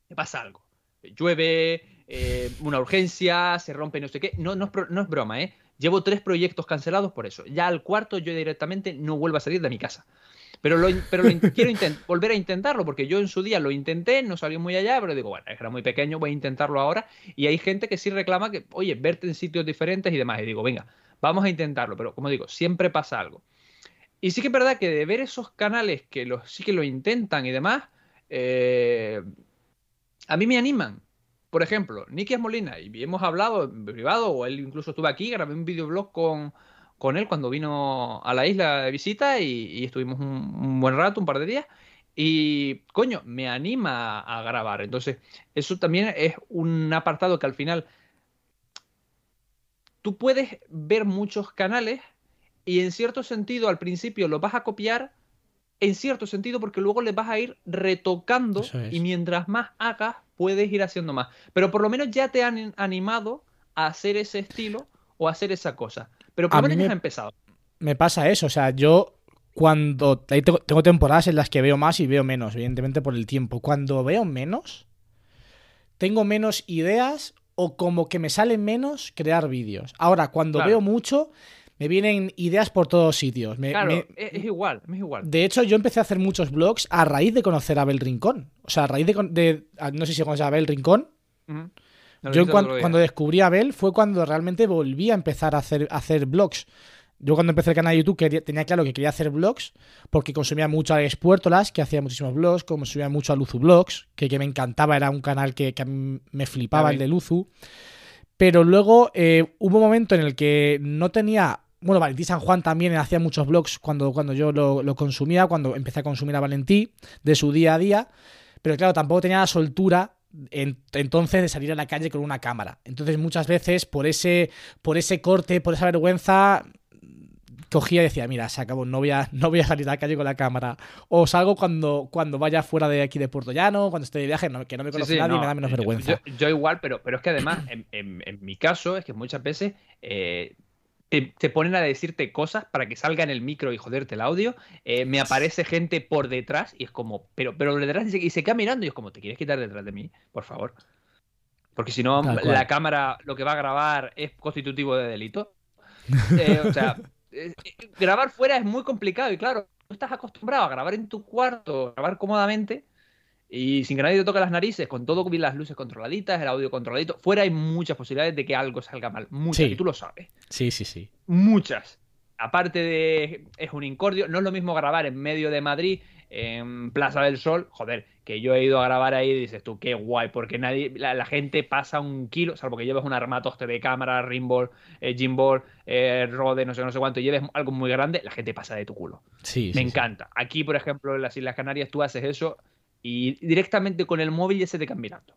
me pasa algo. Llueve, eh, una urgencia, se rompe no sé qué. No, no, es, no es broma, ¿eh? Llevo tres proyectos cancelados por eso. Ya al cuarto yo directamente no vuelvo a salir de mi casa. Pero, lo, in- pero lo [LAUGHS] quiero volver a intentarlo porque yo en su día lo intenté, no salió muy allá, pero digo, bueno, era muy pequeño, voy a intentarlo ahora. Y hay gente que sí reclama que, oye, verte en sitios diferentes y demás. Y digo, venga, vamos a intentarlo. Pero como digo, siempre pasa algo. Y sí que es verdad que de ver esos canales que los, sí que lo intentan y demás, eh, a mí me animan. Por ejemplo, Nicky Molina, y hemos hablado en privado, o él incluso estuvo aquí, grabé un videoblog con, con él cuando vino a la isla de visita y, y estuvimos un, un buen rato, un par de días. Y, coño, me anima a, grabar. Entonces, eso también es un apartado que al final tú puedes ver muchos canales y en cierto sentido al principio lo vas a copiar, en cierto sentido porque luego le vas a ir retocando es. y mientras más hagas puedes ir haciendo más. Pero por lo menos ya te han animado a hacer ese estilo o a hacer esa cosa. Pero por lo menos me- has empezado. me pasa eso. O sea, yo cuando. ahí tengo, tengo temporadas en las que veo más y veo menos, evidentemente por el tiempo. Cuando veo menos, tengo menos ideas o como que me sale menos crear vídeos. Ahora, cuando Claro. veo mucho, me vienen ideas por todos sitios. Me- Claro, me- es, igual, es igual. de hecho, yo empecé a hacer muchos vlogs a raíz de conocer a Abel Rincón. O sea, a raíz de. no sé si conoces a Abel Rincón. Lo Yo dijiste el cuan- otro día. cuando descubrí a Abel fue cuando realmente volví a empezar a hacer, a hacer vlogs. Yo cuando empecé el canal de YouTube quería- tenía claro que quería hacer vlogs porque consumía mucho a Alex Puertolas, que hacía muchísimos vlogs, consumía mucho a Luzu Vlogs, que, que me encantaba, era un canal que, que a mí me flipaba, el de Luzu. Pero luego eh, hubo un momento en el que no tenía... Bueno, Valentí San Juan también hacía muchos vlogs cuando, cuando yo lo, lo consumía, cuando empecé a consumir a Valentí, de su día a día. Pero claro, tampoco tenía la soltura en- entonces de salir a la calle con una cámara. Entonces muchas veces por ese, por ese corte, por esa vergüenza, cogía y decía, mira, se acabó, no voy a, no voy a salir a la calle con la cámara. O salgo cuando, cuando vaya fuera de aquí de Puerto Llano, cuando esté de viaje, no- que no me Sí, conoce sí, nadie y no, me da menos yo- vergüenza. Yo, yo igual, pero, pero es que además, en, en- en mi caso, es que muchas veces eh, te, te ponen a decirte cosas para que salga en el micro y joderte el audio. Eh, me aparece gente por detrás y es como, pero, pero detrás y se, y se queda mirando y es como, ¿te quieres quitar detrás de mí? Por favor. Porque si no, la cámara lo que va a grabar es constitutivo de delito. [LAUGHS] Eh, o sea, eh, eh, grabar fuera es muy complicado y claro, tú estás acostumbrado a grabar en tu cuarto, grabar cómodamente y sin que nadie te toque las narices, con todo bien las luces controladitas, el audio controladito. Fuera hay muchas posibilidades de que algo salga mal. Muchas, Sí. y tú lo sabes. Sí, sí, sí. Muchas. Aparte de. Es un incordio. No es lo mismo grabar en medio de Madrid, en Plaza del Sol. Joder, que yo he ido a grabar ahí y dices tú, qué guay, porque nadie. La, la gente pasa un kilo, salvo que lleves un armatoste de cámara, rimbol, eh, gimbal, eh, rode, no sé, no sé cuánto, y lleves algo muy grande, la gente pasa de tu culo. Sí, Me sí, sí. encanta. Aquí, por ejemplo, en las Islas Canarias, tú haces eso y directamente con el móvil ya se te mirando.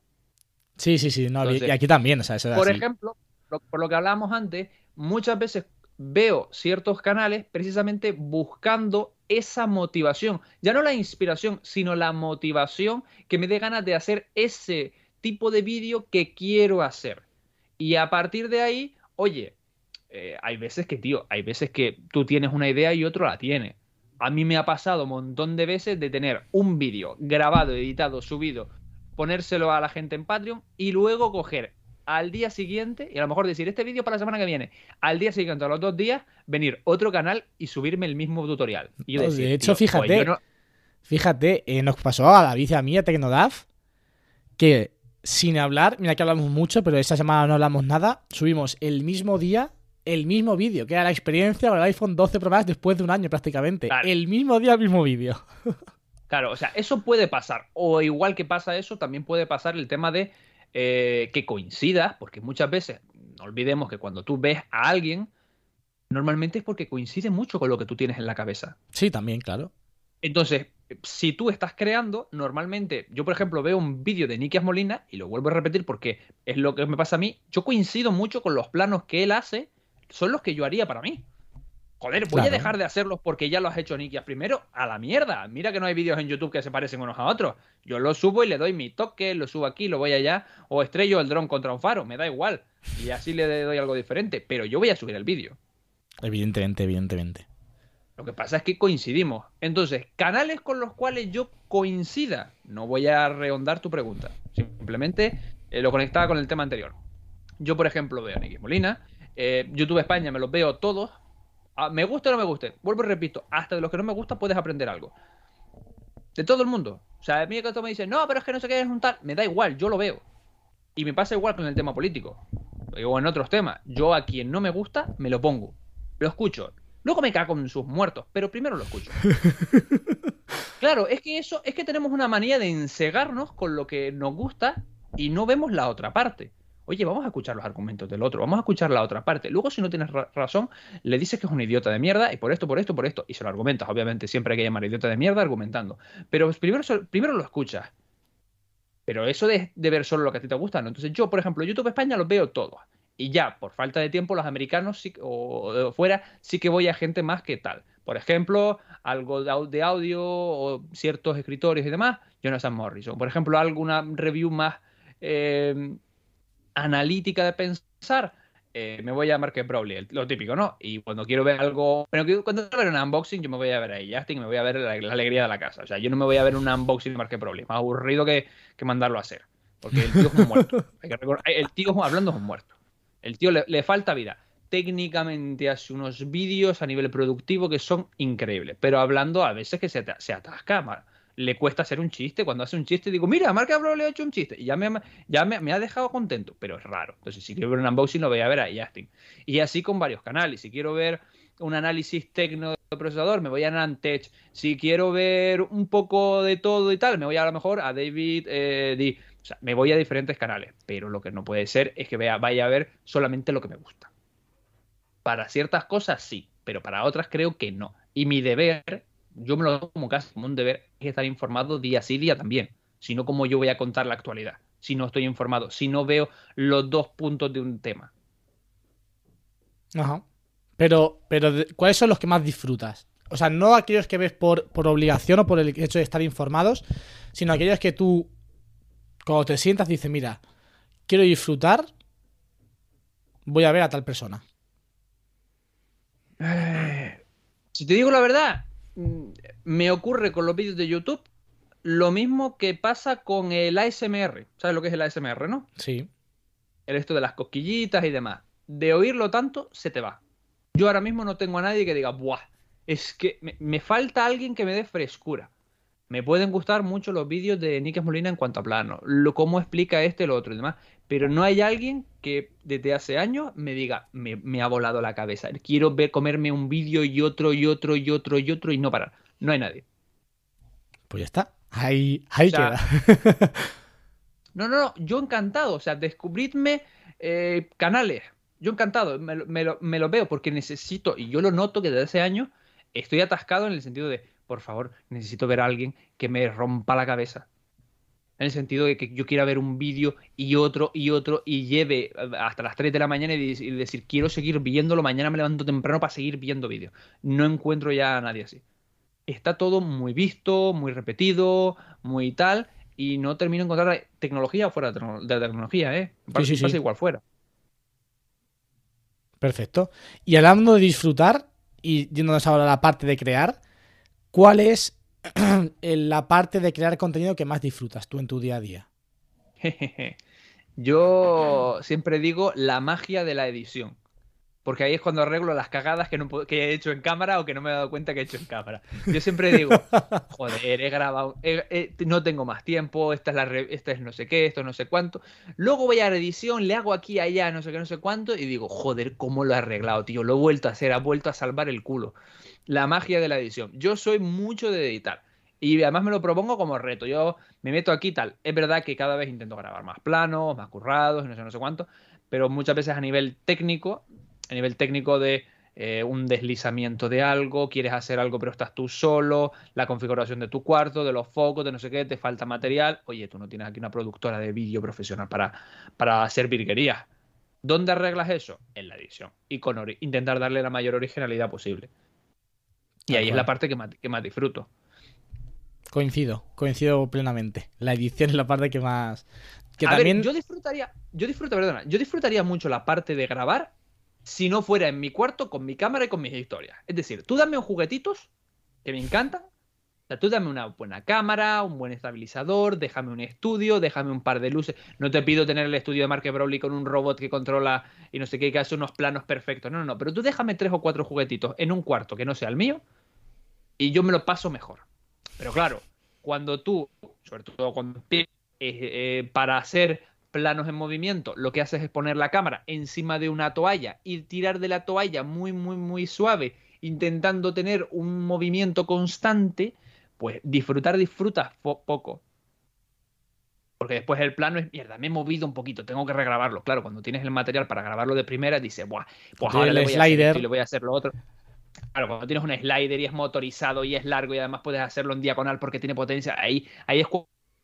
Sí, sí, sí. no, y- Entonces, y aquí también, o sea, Por así. ejemplo, lo- por lo que hablábamos antes, muchas veces veo ciertos canales precisamente buscando esa motivación. Ya no la inspiración, sino la motivación que me dé ganas de hacer ese tipo de vídeo que quiero hacer. Y a partir de ahí, oye, eh, hay veces que, tío, hay veces que tú tienes una idea y otro la tiene. A mí me ha pasado un montón de veces de tener un vídeo grabado, editado, subido, ponérselo a la gente en Patreon y luego coger al día siguiente y a lo mejor decir este vídeo para la semana que viene, al día siguiente, a los dos días, venir otro canal y subirme el mismo tutorial. Y yo No, decir, de hecho, tío, fíjate, pues no- Fíjate, eh, nos pasó a David y a mí, a Tecnodaf, que sin hablar, mira que hablamos mucho, pero esta semana no hablamos nada, subimos el mismo día el mismo vídeo, que era la experiencia con el iPhone 12 Pro Max después de un año prácticamente. Claro. El mismo día, el mismo vídeo. Claro, o sea, eso puede pasar. O igual que pasa eso, también puede pasar el tema de eh, que coincida, porque muchas veces, no olvidemos que cuando tú ves a alguien, normalmente es porque coincide mucho con lo que tú tienes en la cabeza. Sí, también, claro. Entonces, si tú estás creando, normalmente, yo por ejemplo veo un vídeo de Nikias Molina, y lo vuelvo a repetir porque es lo que me pasa a mí, yo coincido mucho con los planos que él hace, son los que yo haría para mí. Joder, voy a dejar de hacerlos porque ya lo has hecho Nikias primero, a la mierda. Mira que no hay vídeos en YouTube que se parecen unos a otros. Yo lo subo y le doy mi toque, lo subo aquí, lo voy allá, o estrello el dron contra un faro, me da igual. Y así le doy algo diferente, pero yo voy a subir el vídeo. Evidentemente, evidentemente. Lo que pasa es que coincidimos. Entonces, canales con los cuales yo coincida. No voy a rehondar tu pregunta. Simplemente eh, lo conectaba con el tema anterior. Yo, por ejemplo, veo a Nicky Molina. Eh, YouTube España me los veo todos. Ah, me gusta o no me guste. Vuelvo y repito. Hasta de los que no me gusta puedes aprender algo. De todo el mundo. O sea, a mí que me dices, no, pero es que no sé qué es un tal. Me da igual, yo lo veo. Y me pasa igual con el tema político. O en otros temas. Yo a quien no me gusta, me lo pongo. Lo escucho. Luego me cago en sus muertos, pero primero lo escucho. [LAUGHS] Claro, es que eso, es que tenemos una manía de encegarnos con lo que nos gusta y no vemos la otra parte. Oye, vamos a escuchar los argumentos del otro, vamos a escuchar la otra parte. Luego, si no tienes ra- razón, le dices que es un idiota de mierda y por esto, por esto, por esto, y se lo argumentas. Obviamente, siempre hay que llamar idiota de mierda argumentando. Pero primero, primero lo escuchas. Pero eso de, ver solo lo que a ti te gusta, ¿no? Entonces, yo, por ejemplo, YouTube España los veo todos. Y ya, por falta de tiempo, los americanos o de fuera sí que voy a gente más que tal. Por ejemplo, algo de audio o ciertos escritores y demás, Jonathan Morrison. Por ejemplo, alguna review más eh, analítica de pensar, eh, me voy a Market Brownlee, el- lo típico, ¿no? Y cuando quiero ver algo, bueno, que- cuando quiero ver un unboxing, yo me voy a ver ahí Justin y me voy a ver la, la alegría de la casa. O sea, yo no me voy a ver un unboxing de Brownlee, es más aburrido que, que mandarlo a hacer. Porque el tío es un muerto. [LAUGHS] Hay que recordar- el tío hablando es un muerto. El tío le, le falta vida. Técnicamente hace unos vídeos a nivel productivo que son increíbles, pero hablando a veces que se, se atasca, le cuesta hacer un chiste. Cuando hace un chiste digo, mira, Marca Bro le ha hecho un chiste y ya, me, ha- ya me, ha dejado contento, pero es raro. Entonces, si quiero ver un unboxing, lo voy a ver a Justin. Y así con varios canales. Si quiero ver un análisis técnico del procesador, me voy a Nantech. Si quiero ver un poco de todo y tal, me voy a lo mejor a David eh, D. O sea, me voy a diferentes canales, pero lo que no puede ser es que vea, vaya a ver solamente lo que me gusta. Para ciertas cosas sí, pero para otras creo que no. Y mi deber, yo me lo tomo como casi como un deber, es estar informado día sí, día también. Si no, ¿cómo yo voy a contar la actualidad? Si no estoy informado, si no veo los dos puntos de un tema. Ajá. Pero, pero ¿cuáles son los que más disfrutas? O sea, no aquellos que ves por, por obligación o por el hecho de estar informados, sino aquellos que tú, cuando te sientas, dices, mira, quiero disfrutar, voy a ver a tal persona. Si te digo la verdad, me ocurre con los vídeos de YouTube lo mismo que pasa con el ASMR. ¿Sabes lo que es el ASMR, no? Sí. el esto de las cosquillitas y demás. De oírlo tanto, se te va. Yo ahora mismo no tengo a nadie que diga, ¡buah! Es que me, me falta alguien que me dé frescura. Me pueden gustar mucho los vídeos de Níquez Molina en cuanto a plano, lo, cómo explica este, lo otro y demás. Pero no hay alguien que desde hace años me diga, me, me ha volado la cabeza. Quiero ver comerme un vídeo y otro y otro y otro y otro y no parar. No hay nadie. Pues ya está. Ahí, ahí O sea, queda. [LAUGHS] No, no, no, yo encantado. O sea, descubridme eh, canales. Yo encantado, me, me lo, me lo veo porque necesito, y yo lo noto que desde hace años estoy atascado en el sentido de, por favor, necesito ver a alguien que me rompa la cabeza. En el sentido de que yo quiera ver un vídeo y otro y otro y lleve eh, hasta las 3 de la mañana y, de- y decir, quiero seguir viéndolo, mañana me levanto temprano para seguir viendo vídeos. No encuentro ya a nadie así. Está todo muy visto, muy repetido, muy tal, y no termino de encontrar tecnología fuera de de tecnología, ¿eh? Pasa, sí, sí. pasa igual fuera. Perfecto. Y hablando de disfrutar, y yéndonos ahora a la parte de crear, ¿cuál es [CLEARS THROAT] la parte de crear contenido que más disfrutas tú en tu día a día? [LAUGHS] Yo siempre digo la magia de la edición. Porque ahí es cuando arreglo las cagadas que, no, puedo- que he hecho en cámara o que no me he dado cuenta que he hecho en cámara. Yo siempre digo, [LAUGHS] joder, he grabado, he- he- no tengo más tiempo, esta es, la re- esta es no sé qué, esto no sé cuánto. Luego voy a la edición, le hago aquí, allá, no sé qué, no sé cuánto, y digo, joder, ¿cómo lo he arreglado, tío? Lo he vuelto a hacer, ha vuelto a salvar el culo. La magia de la edición. Yo soy mucho de editar. Y además me lo propongo como reto. Yo me meto aquí tal. Es verdad que cada vez intento grabar más planos, más currados, no sé, no sé cuánto. Pero muchas veces a nivel técnico, a nivel técnico de eh, un deslizamiento de algo, quieres hacer algo pero estás tú solo, la configuración de tu cuarto, de los focos, de no sé qué, te falta material. Oye, tú no tienes aquí una productora de vídeo profesional para, para hacer virguerías. ¿Dónde arreglas eso? En la edición. Y con intentar darle la mayor originalidad posible. Y ahí es la parte que más, que más disfruto. Coincido, coincido plenamente. La edición es la parte que más. Que a también. ver, yo disfrutaría, yo disfruto, perdona, yo disfrutaría mucho la parte de grabar si no fuera en mi cuarto con mi cámara y con mis historias. Es decir, tú dame un juguetitos que me encantan. O sea, tú dame una buena cámara, un buen estabilizador, déjame un estudio, déjame un par de luces. No te pido tener el estudio de Mark Brownlee con un robot que controla y no sé qué, que hace unos planos perfectos. No, no, no. Pero tú déjame tres o cuatro juguetitos en un cuarto que no sea el mío y yo me lo paso mejor. Pero claro, cuando tú, sobre todo cuando eh, para hacer planos en movimiento, lo que haces es poner la cámara encima de una toalla y tirar de la toalla muy, muy, muy suave, intentando tener un movimiento constante, pues disfrutar, disfrutas poco. Porque después el plano es mierda, me he movido un poquito, tengo que regrabarlo. Claro, cuando tienes el material para grabarlo de primera, dices, buah, pues ahora le voy a hacer slider. esto y le voy a hacer lo otro. Claro, cuando tienes un slider y es motorizado y es largo y además puedes hacerlo en diagonal porque tiene potencia, ahí, ahí es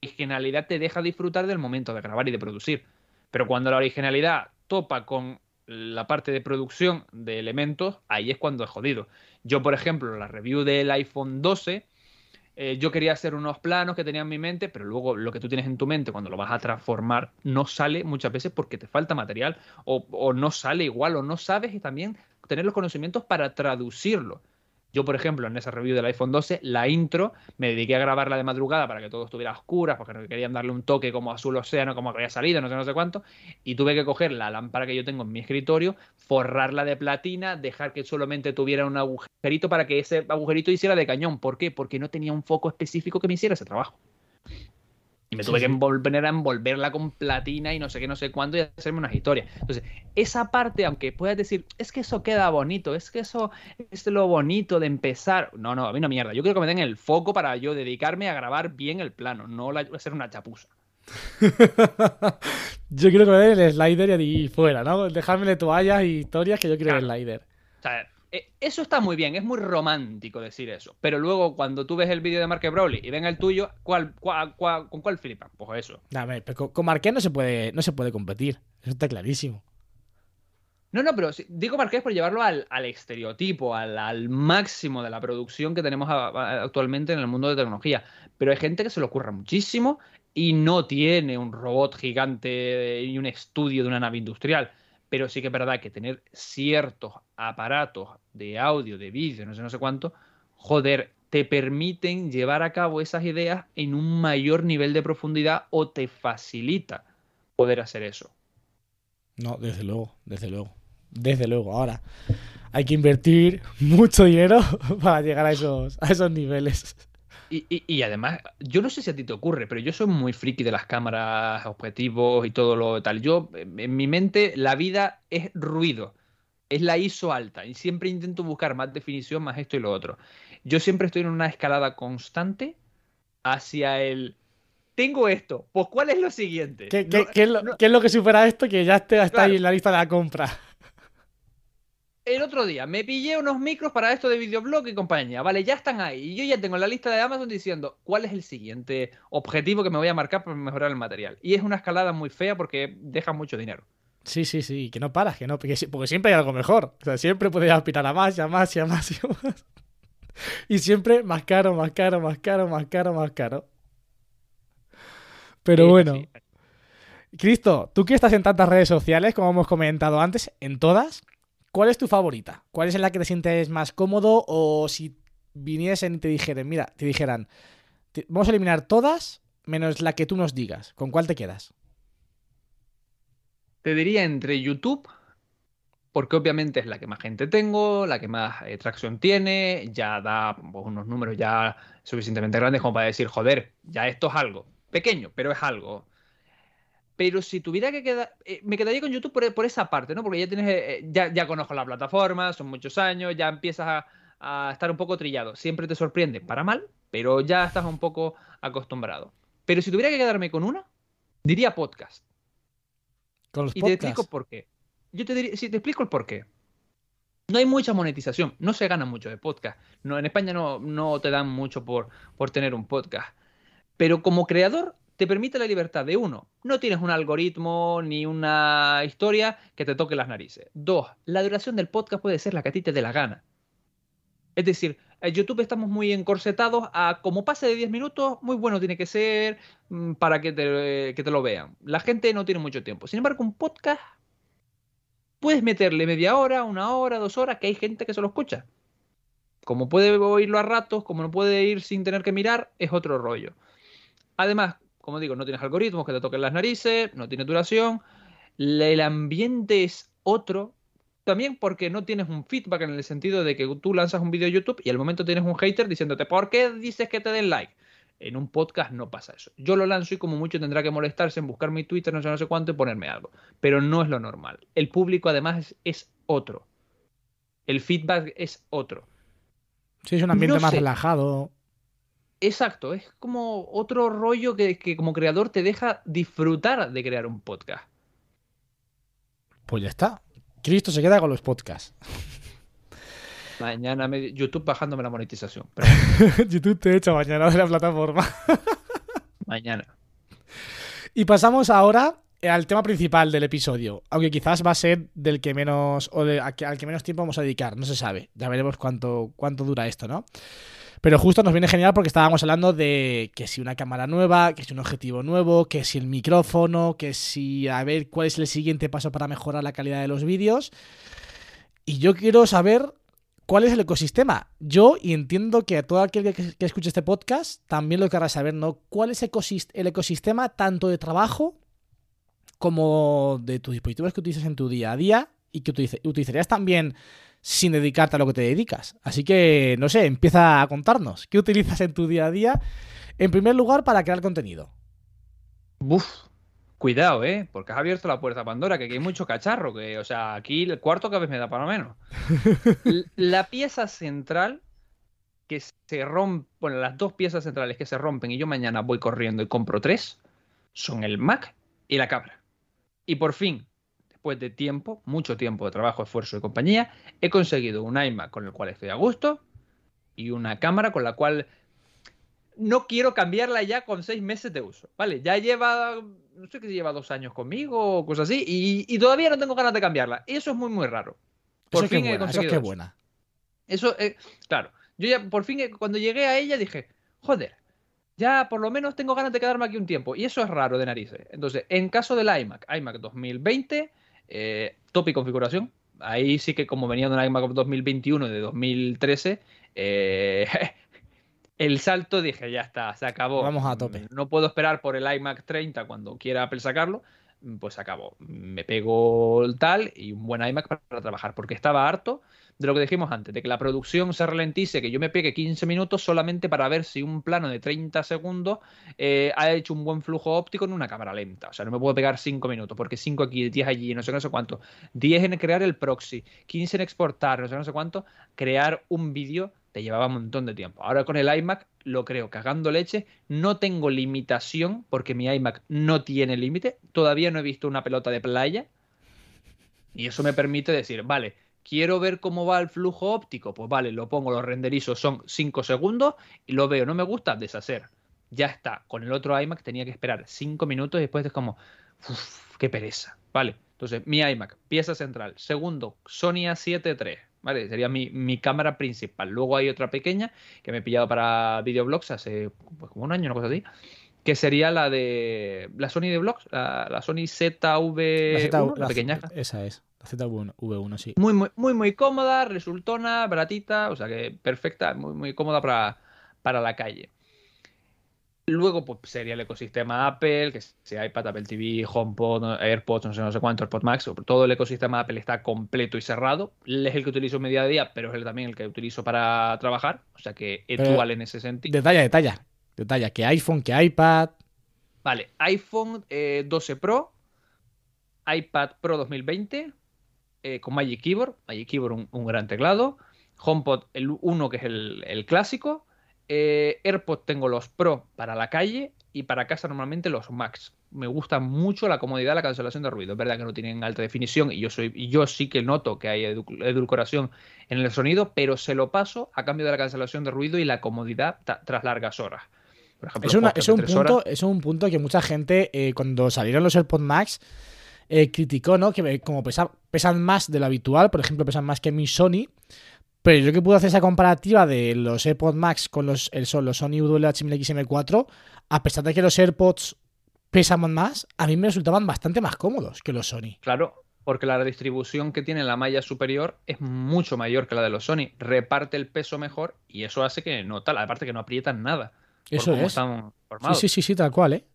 originalidad te deja disfrutar del momento de grabar y de producir. Pero cuando la originalidad topa con la parte de producción de elementos, ahí es cuando es jodido. Yo, por ejemplo, la review del iPhone 12, eh, yo quería hacer unos planos que tenía en mi mente, pero luego lo que tú tienes en tu mente cuando lo vas a transformar no sale muchas veces porque te falta material o, o no sale igual o no sabes y también tener los conocimientos para traducirlo. Yo, por ejemplo, en esa review del iPhone 12, la intro me dediqué a grabarla de madrugada para que todo estuviera a oscuras, porque querían darle un toque como azul océano, como que había salido, no sé, no sé cuánto. Y tuve que coger la lámpara que yo tengo en mi escritorio, forrarla de platina, dejar que solamente tuviera un agujerito para que ese agujerito hiciera de cañón. ¿Por qué? Porque no tenía un foco específico que me hiciera ese trabajo. Y me Sí, tuve que sí. envolver a envolverla con platina y no sé qué, no sé cuánto y hacerme unas historias. Entonces, esa parte, aunque puedas decir, es que eso queda bonito, es que eso es lo bonito de empezar. No, no, a mí una mierda. Yo quiero que me den el foco para yo dedicarme a grabar bien el plano, no la- hacer una chapuza. [LAUGHS] yo quiero que me den el slider y fuera, ¿no? Dejarme de toallas y historias que yo quiero el Claro. slider. O sea, eso está muy bien, es muy romántico decir eso. Pero luego, cuando tú ves el vídeo de Mark Brownlee y ven el tuyo, ¿cuál, cuál- cuál- ¿con cuál flipan? Pues eso. Dame, pero con, Marqués no se puede, no se puede competir. Eso está clarísimo. No, no, pero digo Marqués por llevarlo al, al estereotipo, al, al máximo de la producción que tenemos a- a- actualmente en el mundo de tecnología. Pero hay gente que se lo ocurra muchísimo y no tiene un robot gigante y un estudio de una nave industrial. Pero sí que es verdad que tener ciertos aparatos de audio, de vídeo, no sé, no sé cuánto, joder, te permiten llevar a cabo esas ideas en un mayor nivel de profundidad o te facilita poder hacer eso. No, desde luego, desde luego. Desde luego. Ahora, hay que invertir [LAUGHS] mucho dinero [LAUGHS] para llegar a esos, a esos niveles. Y, y- y además, yo no sé si a ti te ocurre, pero yo soy muy friki de las cámaras, objetivos y todo lo tal. Yo, en mi mente, la vida es ruido, es la ISO alta y siempre intento buscar más definición, más esto y lo otro. Yo siempre estoy en una escalada constante hacia el... Tengo esto, pues ¿cuál es lo siguiente? ¿Qué, No- qué- qué es lo, no- qué es lo que supera esto que ya está Claro. ahí en la lista de la compra? El otro día me pillé unos micros para esto de videoblog y compañía. Vale, ya están ahí. Y yo ya tengo en la lista de Amazon diciendo cuál es el siguiente objetivo que me voy a marcar para mejorar el material. Y es una escalada muy fea porque deja mucho dinero. Sí, sí, sí, que no paras, que no, porque, si- porque siempre hay algo mejor. O sea, siempre puedes aspirar a más, y a más, y a más, y a más. [LAUGHS] Y siempre más caro, más caro, más caro, más caro, más caro. Pero Sí, bueno, sí. Cristo, tú que estás en tantas redes sociales, como hemos comentado antes, en todas, ¿cuál es tu favorita? ¿Cuál es en la que te sientes más cómodo? O si viniesen y te dijeran, mira, te dijeran, "Te- vamos a eliminar todas menos la que tú nos digas, ¿con cuál te quedas? Te diría entre YouTube porque obviamente es la que más gente tengo, la que más eh, tracción tiene, ya da pues, unos números ya suficientemente grandes como para decir, joder, ya esto es algo. Pequeño, pero es algo. Pero si tuviera que quedar, eh, me quedaría con YouTube por, por esa parte, ¿no? Porque ya tienes, eh, ya, ya conozco la plataforma, son muchos años, ya empiezas a, a estar un poco trillado. Siempre te sorprende, para mal, pero ya estás un poco acostumbrado. Pero si tuviera que quedarme con una, diría podcast. Con los Y te explico por qué. Yo te diría, si te explico el por qué. No hay mucha monetización, no se gana mucho de podcast. No, en España no, no te dan mucho por, por tener un podcast. Pero como creador te permite la libertad de uno, no tienes un algoritmo ni una historia que te toque las narices. Dos, la duración del podcast puede ser la que a ti te dé la gana. Es decir, en YouTube estamos muy encorsetados a como pase de 10 minutos, muy bueno tiene que ser mm, para que te, que te lo vean. La gente no tiene mucho tiempo. Sin embargo, un podcast puedes meterle media hora, una hora, dos horas, que hay gente que se lo escucha. Como puede oírlo a ratos, como no puede ir sin tener que mirar, es otro rollo. Además, como digo, no tienes algoritmos que te toquen las narices, no tiene duración, el ambiente es otro. También porque no tienes un feedback en el sentido de que tú lanzas un vídeo a YouTube y al momento tienes un hater diciéndote, ¿por qué dices que te den like? En un podcast no pasa eso. Yo lo lanzo y como mucho tendrá que molestarse en buscar mi Twitter, no sé, no sé cuánto y ponerme algo. Pero no es lo normal. El público además es, es otro. El feedback es otro. Sí, es un ambiente No más sé. relajado. Exacto, es como otro rollo que, que como creador te deja disfrutar de crear un podcast. Pues ya está. Cristo se queda con los podcasts. [LAUGHS] Mañana me- YouTube bajándome la monetización. Pero [LAUGHS] YouTube te echa mañana de la plataforma. [LAUGHS] mañana. Y pasamos ahora al tema principal del episodio. Aunque quizás va a ser del que menos. o de- al que menos tiempo vamos a dedicar. No se sabe. Ya veremos cuánto, cuánto dura esto, ¿no? Pero justo nos viene genial porque estábamos hablando de que si una cámara nueva, que si un objetivo nuevo, que si el micrófono, que si a ver cuál es el siguiente paso para mejorar la calidad de los vídeos. Y yo quiero saber cuál es el ecosistema. Yo, y entiendo que a todo aquel que, que escuche este podcast también lo querrá saber, ¿no? ¿Cuál es el ecosistema tanto de trabajo como de tus dispositivos que utilizas en tu día a día y que utilizarías también sin dedicarte a lo que te dedicas? Así que, no sé, empieza a contarnos. ¿Qué utilizas en tu día a día? En primer lugar, para crear contenido. Buf, cuidado, ¿eh? Porque has abierto la puerta a Pandora, que aquí hay mucho cacharro, que, o sea, aquí el cuarto cada vez me da para menos. [LAUGHS] La pieza central que se rompe, bueno, las dos piezas centrales que se rompen y yo mañana voy corriendo y compro tres, son el Mac y la cámara. Y por fin, después de tiempo, mucho tiempo de trabajo, esfuerzo y compañía, he conseguido un iMac con el cual estoy a gusto y una cámara con la cual no quiero cambiarla ya con seis meses de uso. Vale, ya lleva, no sé qué lleva dos años conmigo o cosas así, y, y todavía no tengo ganas de cambiarla. Y eso es muy, muy raro. Por Eso que fin he buena, eso es conseguido que buena. Eso, eh, claro. Yo ya, por fin, cuando llegué a ella, dije, joder, ya por lo menos tengo ganas de quedarme aquí un tiempo. Y eso es raro de narices. Entonces, en caso del iMac, iMac 2020, eh, top y configuración. Ahí sí que como venía de un iMac 2021 de 2013, eh, [LAUGHS] el salto dije, ya está, se acabó. Vamos a tope. No puedo esperar por el iMac 30 cuando quiera Apple sacarlo. Pues se acabó. Me pego el tal y un buen iMac para, para trabajar, porque estaba harto de lo que dijimos antes, de que la producción se ralentice, que yo me pegue 15 minutos solamente para ver si un plano de 30 segundos eh, ha hecho un buen flujo óptico en una cámara lenta. O sea, no me puedo pegar 5 minutos, porque 5 aquí, 10 allí, no sé, no sé cuánto. 10 en crear el proxy, 15 en exportar, no sé, no sé cuánto. Crear un vídeo te llevaba un montón de tiempo. Ahora con el iMac lo creo cagando leche. No tengo limitación, porque mi iMac no tiene límite. Todavía no he visto una pelota de playa. Y eso me permite decir, vale, quiero ver cómo va el flujo óptico. Pues vale, lo pongo, lo renderizo, son 5 segundos y lo veo. No me gusta, deshacer. Ya está. Con el otro iMac tenía que esperar 5 minutos y después es como, uff, qué pereza. Vale, entonces mi iMac, pieza central. Segundo, Sony A7 III. ¿Vale? Sería mi, mi cámara principal. Luego hay otra pequeña que me he pillado para videoblogs hace pues, como un año, una cosa así. Que sería la de. La Sony de Vlogs, la, la Sony ZV. La Z- la la- pequeña. Esa es. La ZV1, sí. Muy, muy, muy, muy cómoda, resultona, baratita, o sea que perfecta, muy, muy cómoda para, para la calle. Luego, pues sería el ecosistema Apple, que sea iPad, Apple TV, HomePod, AirPods, no sé, no sé cuánto, AirPod Max. Todo el ecosistema Apple está completo y cerrado. Es el que utilizo en mi día a día, pero es el, también el que utilizo para trabajar. O sea que dual en ese sentido. Detalla, detalla. Detalla. Que iPhone, que iPad. Vale, iPhone eh, 12 Pro, iPad Pro 2020, eh, con Magic Keyboard, Magic Keyboard un, un gran teclado, HomePod el 1 que es el, el clásico, eh, AirPod tengo los Pro para la calle y para casa normalmente los Max. Me gusta mucho la comodidad, la cancelación de ruido. Es verdad que no tienen alta definición y yo, soy, y yo sí que noto que hay edu- edulcoración en el sonido, pero se lo paso a cambio de la cancelación de ruido y la comodidad tras largas horas. Por ejemplo, Es, una- podcast es de un punto, es un punto que mucha gente, eh, cuando salieron los AirPods Max, eh, criticó, ¿no? Que eh, como pesa- pesan más de lo habitual, por ejemplo, pesan más que mi Sony. Pero yo que pude hacer esa comparativa de los AirPods Max con los, el, los Sony WH-1000XM4, a pesar de que los AirPods pesan más, a mí me resultaban bastante más cómodos que los Sony. Claro, porque la distribución que tiene la malla superior es mucho mayor que la de los Sony. Reparte el peso mejor y eso hace que no tal, aparte que no aprietan nada. Eso es. están Sí, formados. sí, sí, sí, tal cual, ¿eh?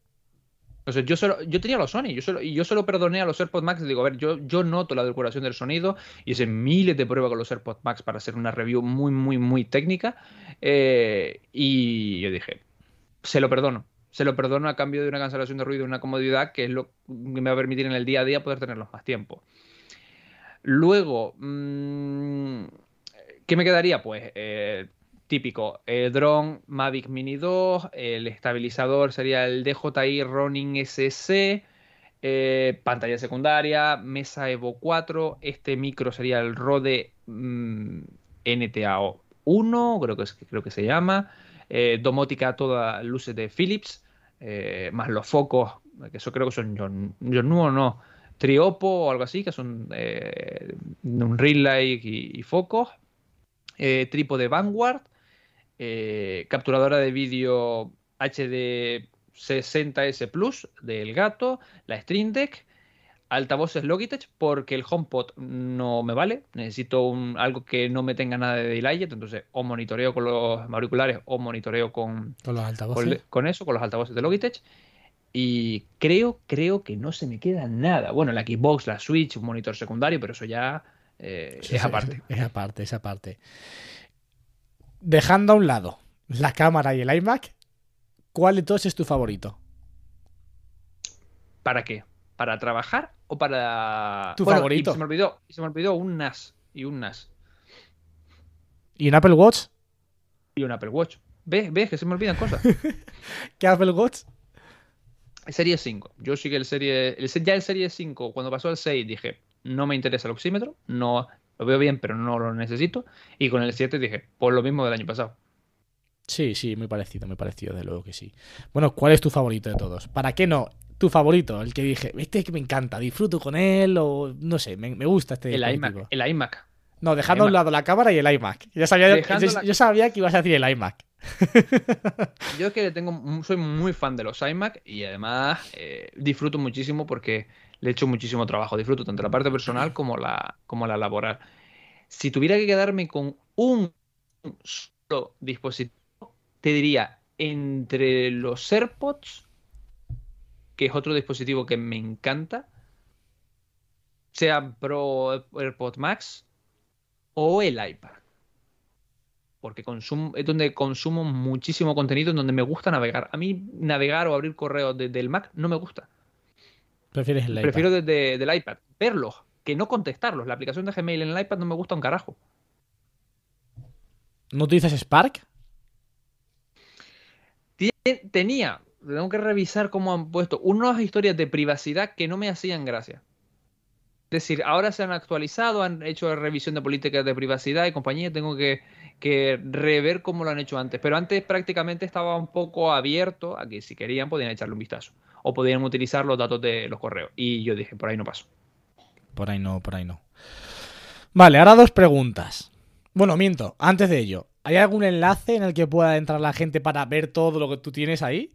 Entonces, yo, solo, tenía los Sony y yo solo perdoné a los AirPods Max. Digo, a ver, yo, noto la decoración del sonido y hice miles de pruebas con los AirPods Max para hacer una review muy, muy, muy técnica. eh, y yo dije, se lo perdono. Se lo perdono a cambio de una cancelación de ruido y una comodidad que es lo que me va a permitir en el día a día poder tenerlos más tiempo. Luego, mm, ¿qué me quedaría? Pues eh, típico, el dron Mavic Mini 2, el estabilizador sería el DJI Ronin SC, eh, pantalla secundaria, mesa Evo 4, este micro sería el Rode mm, NTAO 1, creo que, es, creo que se llama, eh, domótica todas luces de Philips, eh, más los focos, que eso creo que son John, John no, Triopo o algo así, que son eh, un light y, y focos, eh, trípode Vanguard, eh, capturadora de vídeo HD 60S Plus del gato, la Stream Deck, altavoces Logitech porque el HomePod no me vale, necesito un, algo que no me tenga nada de delay, entonces o monitoreo con los auriculares o monitoreo con, Con los altavoces. con eso, con los altavoces de Logitech. Y creo, creo que no se me queda nada. Bueno, la Xbox, la Switch, un monitor secundario, pero eso ya eh, Sí, es aparte. Es aparte, es aparte. Dejando a un lado la cámara y el iMac, ¿cuál de todos es tu favorito? ¿Para qué? ¿Para trabajar o para. Tu Bueno, y favorito. se me olvidó, y se me olvidó un NAS y un NAS ¿Y en Apple Watch? y un Apple Watch. ¿Ves? ¿Ves que se me olvidan cosas? [LAUGHS] ¿Qué Apple Watch? Serie 5. Yo sí que el serie. el ya el Serie 5, cuando pasó al 6, dije, no me interesa el oxímetro, no lo veo bien, pero no lo necesito. Y con el 7 dije, pues lo mismo del año pasado. Sí, sí, muy parecido, muy parecido, de luego que sí. Bueno, ¿cuál es tu favorito de todos? ¿Para qué no? Tu favorito, el que dije, este que me encanta, disfruto con él o no sé, me, me gusta este El iMac, el iMac. No, dejando a un lado la cámara y el iMac. Sabía, yo, la- yo sabía que ibas a decir el iMac. [LAUGHS] Yo es que tengo, soy muy fan de los iMac y además eh, disfruto muchísimo porque le echo muchísimo trabajo. Disfruto tanto la parte personal como la, como la laboral. Si tuviera que quedarme con un solo dispositivo, te diría entre los AirPods, que es otro dispositivo que me encanta, sea Pro AirPod Max o el iPad porque consumo, es donde consumo muchísimo contenido, en donde me gusta navegar. A mí navegar o abrir correos desde el Mac no me gusta. Prefieres el iPad. Prefiero desde del iPad. Verlos, que no contestarlos. La aplicación de Gmail en el iPad no me gusta un carajo. ¿No utilizas Spark? Tenía, tengo que revisar cómo han puesto unas historias de privacidad que no me hacían gracia. Es decir, ahora se han actualizado, han hecho revisión de políticas de privacidad y compañía. Tengo que, que rever cómo lo han hecho antes. Pero antes prácticamente estaba un poco abierto a que si querían podían echarle un vistazo. O podían utilizar los datos de los correos. Y yo dije, por ahí no paso. Por ahí no, por ahí no. Vale, ahora dos preguntas. Bueno, miento, antes de ello. ¿Hay algún enlace en el que pueda entrar la gente para ver todo lo que tú tienes ahí?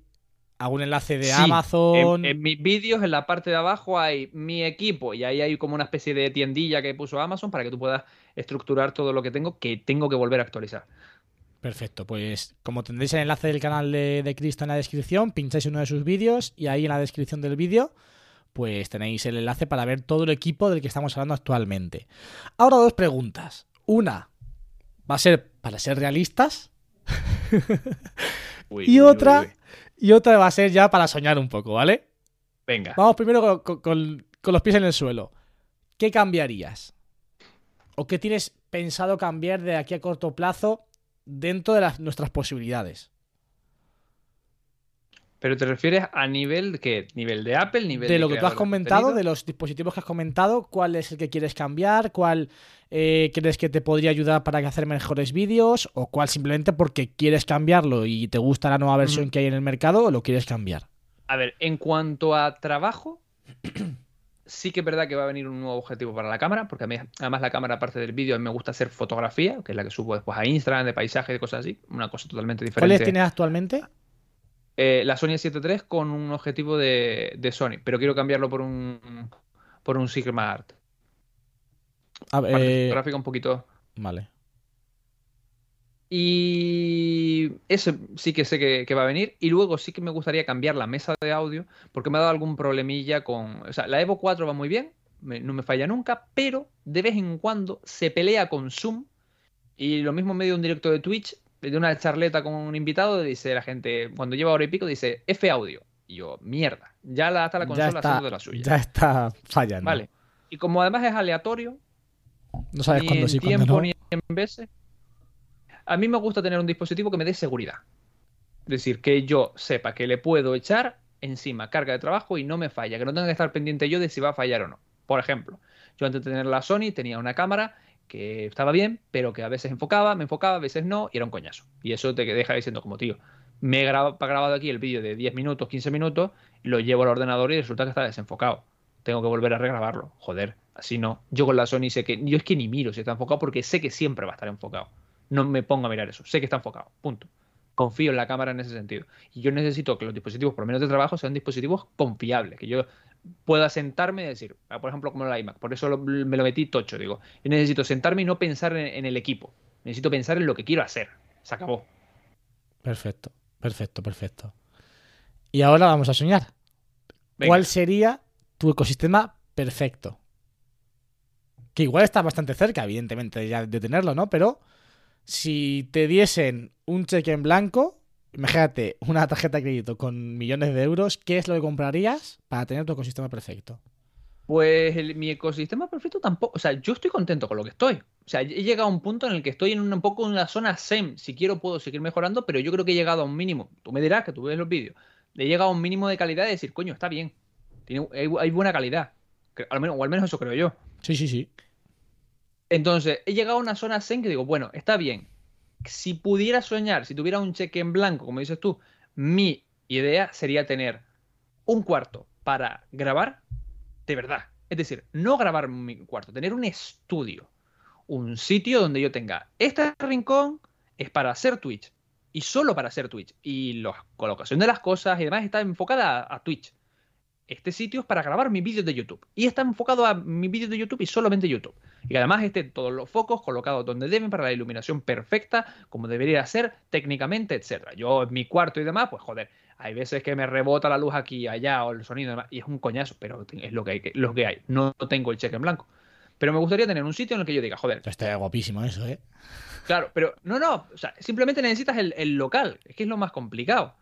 ¿Algún enlace de Sí, Amazon? En, en mis vídeos, en la parte de abajo, hay mi equipo y ahí hay como una especie de tiendilla que puso Amazon para que tú puedas estructurar todo lo que tengo, que tengo que volver a actualizar. Perfecto, pues como tendréis el enlace del canal de, de Cristo en la descripción, pincháis uno de sus vídeos y ahí en la descripción del vídeo pues tenéis el enlace para ver todo el equipo del que estamos hablando actualmente. Ahora dos preguntas. Una va a ser para ser realistas [LAUGHS] Uy, y uy, otra uy. y otra va a ser ya para soñar un poco, ¿vale? Venga. Vamos primero con- con los pies en el suelo. ¿Qué cambiarías? ¿O qué tienes pensado cambiar de aquí a corto plazo dentro de las, nuestras posibilidades? Pero te refieres a nivel de qué? ¿Nivel de Apple? ¿Nivel De lo que tú has de comentado, contenido? de los dispositivos que has comentado, ¿cuál es el que quieres cambiar? ¿Cuál eh, crees que te podría ayudar para hacer mejores vídeos? ¿O cuál simplemente porque quieres cambiarlo y te gusta la nueva versión que hay en el mercado o lo quieres cambiar? A ver, en cuanto a trabajo, sí que es verdad que va a venir un nuevo objetivo para la cámara, porque a mí, además la cámara, aparte del vídeo, a mí me gusta hacer fotografía, que es la que subo después a Instagram, de paisajes, de cosas así, una cosa totalmente ¿Cuáles diferente. tienes actualmente? Eh, la Sony 7 III con un objetivo de, de Sony, pero quiero cambiarlo por un por un Sigma Art. A ver, eh, un poquito. vale. Y eso sí que sé que, que va a venir. Y luego sí que me gustaría cambiar la mesa de audio porque me ha dado algún problemilla con... O sea, la Evo 4 va muy bien, me- no me falla nunca, pero de vez en cuando se pelea con Zoom. Y lo mismo en medio de un directo de Twitch, de una charleta con un invitado, dice la gente, cuando lleva hora y pico, dice F audio. Y yo, mierda, ya la, está la Ya consola está, haciendo de la suya. ya está fallando. Vale. Y como además es aleatorio, No sabes ni cuándo en sí, cuándo tiempo no. ni en veces. A mí me gusta tener un dispositivo que me dé seguridad. Es decir, que yo sepa que le puedo echar encima carga de trabajo y no me falla, que no tenga que estar pendiente yo de si va a fallar o no. Por ejemplo, yo antes de tener la Sony tenía una cámara que estaba bien, pero que a veces enfocaba, me enfocaba, a veces no, y era un coñazo. Y eso te deja diciendo como, tío, me he grabado, aquí el vídeo de 10 minutos, 15 minutos, lo llevo al ordenador y resulta que está desenfocado. Tengo que volver a regrabarlo. Joder, así no. Yo con la Sony sé que, yo es que ni miro si está enfocado porque sé que siempre va a estar enfocado. No me pongo a mirar eso, sé que está enfocado, punto. Confío en la cámara en ese sentido. Y yo necesito que los dispositivos, por lo menos de trabajo, sean dispositivos confiables, que yo pueda sentarme y decir, ah, por ejemplo, como la iMac, por eso lo- me lo metí tocho, digo, yo necesito sentarme y no pensar en, en el equipo, necesito pensar en lo que quiero hacer. Se acabó. Perfecto, perfecto, perfecto. Y ahora vamos a soñar. Venga. ¿Cuál sería tu ecosistema perfecto? Que igual está bastante cerca, evidentemente, ya de tenerlo, ¿no? Pero si te diesen un cheque en blanco, imagínate una tarjeta de crédito con millones de euros, ¿qué es lo que comprarías para tener tu ecosistema perfecto? Pues el- mi ecosistema perfecto tampoco, o sea, yo estoy contento con lo que estoy. O sea, he llegado a un punto en el que estoy en un poco en una zona SEM. Si quiero puedo seguir mejorando, pero yo creo que he llegado a un mínimo. Tú me dirás que tú ves los vídeos. He llegado a un mínimo de calidad de decir, coño, está bien. Tiene, hay, hay buena calidad. Al menos, o al menos eso creo yo. Sí, sí, sí. Entonces, he llegado a una zona zen que digo, bueno, está bien. Si pudiera soñar, si tuviera un cheque en blanco, como dices tú, mi idea sería tener un cuarto para grabar de verdad. Es decir, no grabar mi cuarto, tener un estudio, un sitio donde yo tenga este rincón es para hacer Twitch y solo para hacer Twitch. Y la colocación de las cosas y demás está enfocada a Twitch. Este sitio es para grabar mis vídeos de YouTube. Y está enfocado a mis vídeos de YouTube y solamente YouTube. Y que además estén todos los focos colocados donde deben para la iluminación perfecta, como debería ser técnicamente, etcétera. Yo en mi cuarto y demás, pues joder, hay veces que me rebota la luz aquí y allá o el sonido y demás, y es un coñazo, pero es lo que hay. que- Lo que hay. No tengo el cheque en blanco. Pero me gustaría tener un sitio en el que yo diga, joder, Estaría guapísimo eso, ¿eh? Claro, pero no, no, o sea, simplemente necesitas el, el local, es que es lo más complicado.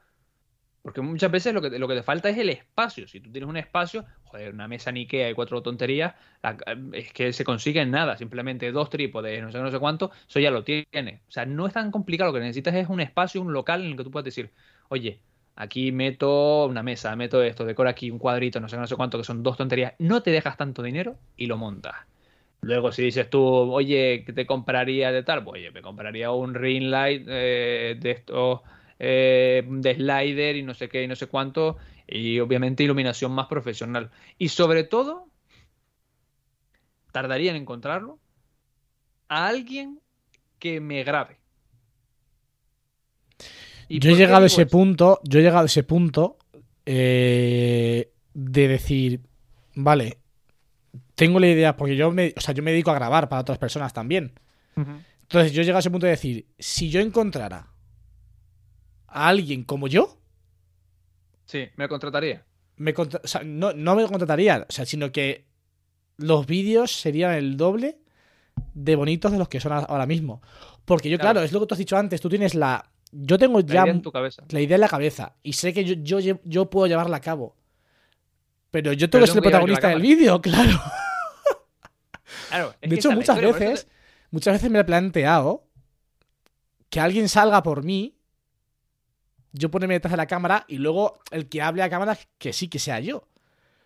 Porque muchas veces lo que, te- falta es el espacio. Si tú tienes un espacio, joder, una mesa en y cuatro tonterías, es que se consigue en nada, simplemente dos trípodes, no sé, no sé cuánto, eso ya lo tiene. O sea, no es tan complicado, lo que necesitas es un espacio, un local en el que tú puedas decir, oye, aquí meto una mesa, meto esto, decora aquí un cuadrito, no sé, no sé cuánto, que son dos tonterías, no te dejas tanto dinero y lo montas. Luego, si dices tú, oye, ¿qué te compraría de tal? Pues, oye, me compraría un ring light eh, de estos eh, de slider y no sé qué y no sé cuánto. Y obviamente iluminación más profesional. Y sobre todo, tardaría en encontrarlo a alguien que me grabe. ¿Y Yo he llegado a ese punto, yo he llegado a ese punto eh, de decir, vale, tengo la idea, porque yo me, o sea, yo me dedico a grabar para otras personas también. Entonces yo llego a ese punto de decir, si yo encontrara a alguien como yo, Sí, me contrataría. me contra- o sea, no, no me contrataría, o sea, sino que los vídeos serían el doble de bonitos de los que son ahora mismo. Porque yo, claro, Claro. es lo que tú has dicho antes, tú tienes la... Yo tengo La ya idea en tu cabeza. la idea en la cabeza y sé que yo, yo, yo puedo llevarla a cabo. Pero yo tengo Pero que ser el protagonista del vídeo, [LAUGHS] claro. Claro, De hecho, muchas historia, veces, muchas veces me he planteado que alguien salga por mí, yo ponerme detrás de la cámara y luego el que hable a cámara que sí que sea yo.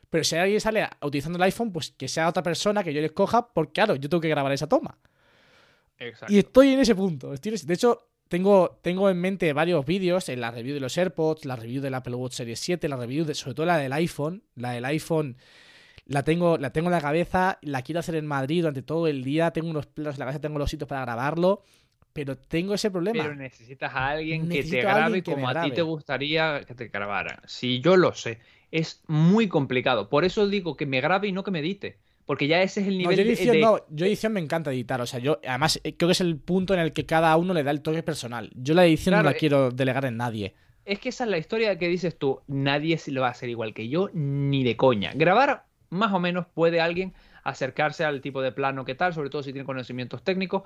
Pero si alguien sale utilizando el iPhone, pues que sea otra persona que yo le escoja, porque claro, yo tengo que grabar esa toma. Exacto. Y estoy en ese punto. estoy en ese- De hecho, tengo, tengo en mente varios vídeos, en la review de los AirPods, la review del Apple Watch Series 7, la review de, sobre todo la del iPhone. La del iPhone la tengo, la tengo en la cabeza, la quiero hacer en Madrid durante todo el día, tengo unos planos en la cabeza, tengo los sitios para grabarlo, pero tengo ese problema. Pero necesitas a alguien que te grabe que como a ti te gustaría que te grabara. Si yo lo sé, es muy complicado. Por eso digo que me grabe y no que me edite. Porque ya ese es el No, nivel yo de- edición, de, no, yo edición me encanta editar. O sea, yo además eh, creo que es el punto en el que cada uno le da el toque personal. Yo la edición no la eh, quiero delegar en nadie. Es que esa es la historia que dices tú. Nadie se lo va a hacer igual que yo, ni de coña. Grabar, más o menos, puede alguien acercarse al tipo de plano que tal, sobre todo si tiene conocimientos técnicos.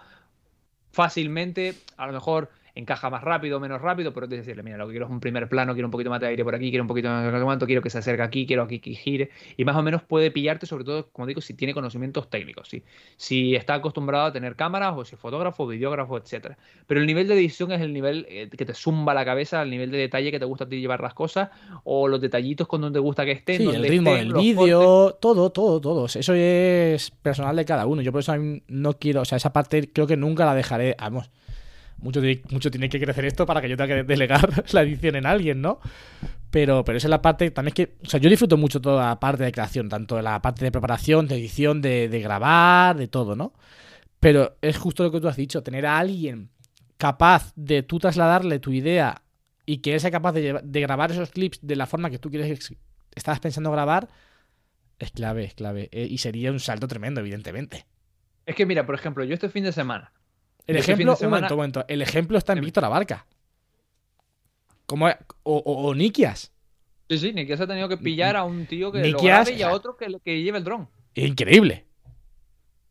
Fácilmente, a lo mejor encaja más rápido o menos rápido, pero es decirle, mira, lo que quiero es un primer plano, quiero un poquito más de aire por aquí, quiero un poquito más de cuánto, quiero que se acerque aquí, quiero aquí que gire. Y más o menos puede pillarte, sobre todo, como digo, si tiene conocimientos técnicos. ¿sí? Si está acostumbrado a tener cámaras, o si es fotógrafo, videógrafo, etcétera. Pero el nivel de edición es el nivel eh, que te zumba la cabeza, el nivel de detalle que te gusta a ti llevar las cosas, o los detallitos con donde te gusta que estén. Sí, el ritmo estén, del vídeo, todo, todo, todo. Eso es personal de cada uno. Yo por eso no quiero, o sea, esa parte creo que nunca la dejaré. Vamos, mucho, mucho tiene que crecer esto para que yo tenga que delegar [LAUGHS] la edición en alguien, ¿no? Pero, pero esa es la parte, también es que, o sea, yo disfruto mucho toda la parte de creación, tanto la parte de preparación, de edición, de, de grabar, de todo, ¿no? Pero es justo lo que tú has dicho, tener a alguien capaz de tú trasladarle tu idea y que él sea capaz de, de grabar esos clips de la forma que tú quieres ex- estabas pensando grabar, es clave, es clave. Eh, y sería un salto tremendo, evidentemente. Es que mira, por ejemplo, yo este fin de semana, El Este ejemplo, semana- un momento, un momento. El ejemplo está en Dime. Víctor Abarca. Como, o, o, o Nikias. sí, sí, ni que se ha tenido que pillar a un tío que lo Nikias, grabe y a otro que, que lleve el dron. Increíble.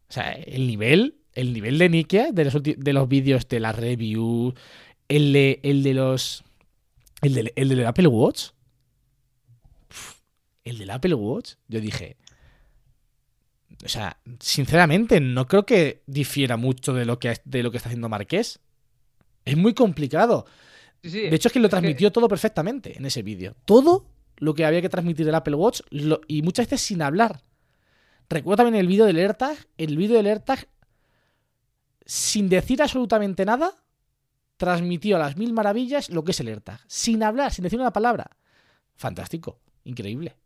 O sea, el nivel, el nivel de Nikias de los, de los vídeos de la review, el de, el de los. El del, el del Apple Watch. El del Apple Watch. Yo dije. O sea, sinceramente, no creo que difiera mucho de lo que, de lo que está haciendo Marqués. Es muy complicado. Sí, sí, De hecho, es que lo que- transmitió todo perfectamente en ese vídeo. Todo lo que había que transmitir el Apple Watch lo- y muchas veces sin hablar. Recuerdo también el vídeo del AirTag. El vídeo del AirTag, sin decir absolutamente nada, transmitió a las mil maravillas lo que es el AirTag. Sin hablar, sin decir una palabra. Fantástico. Increíble.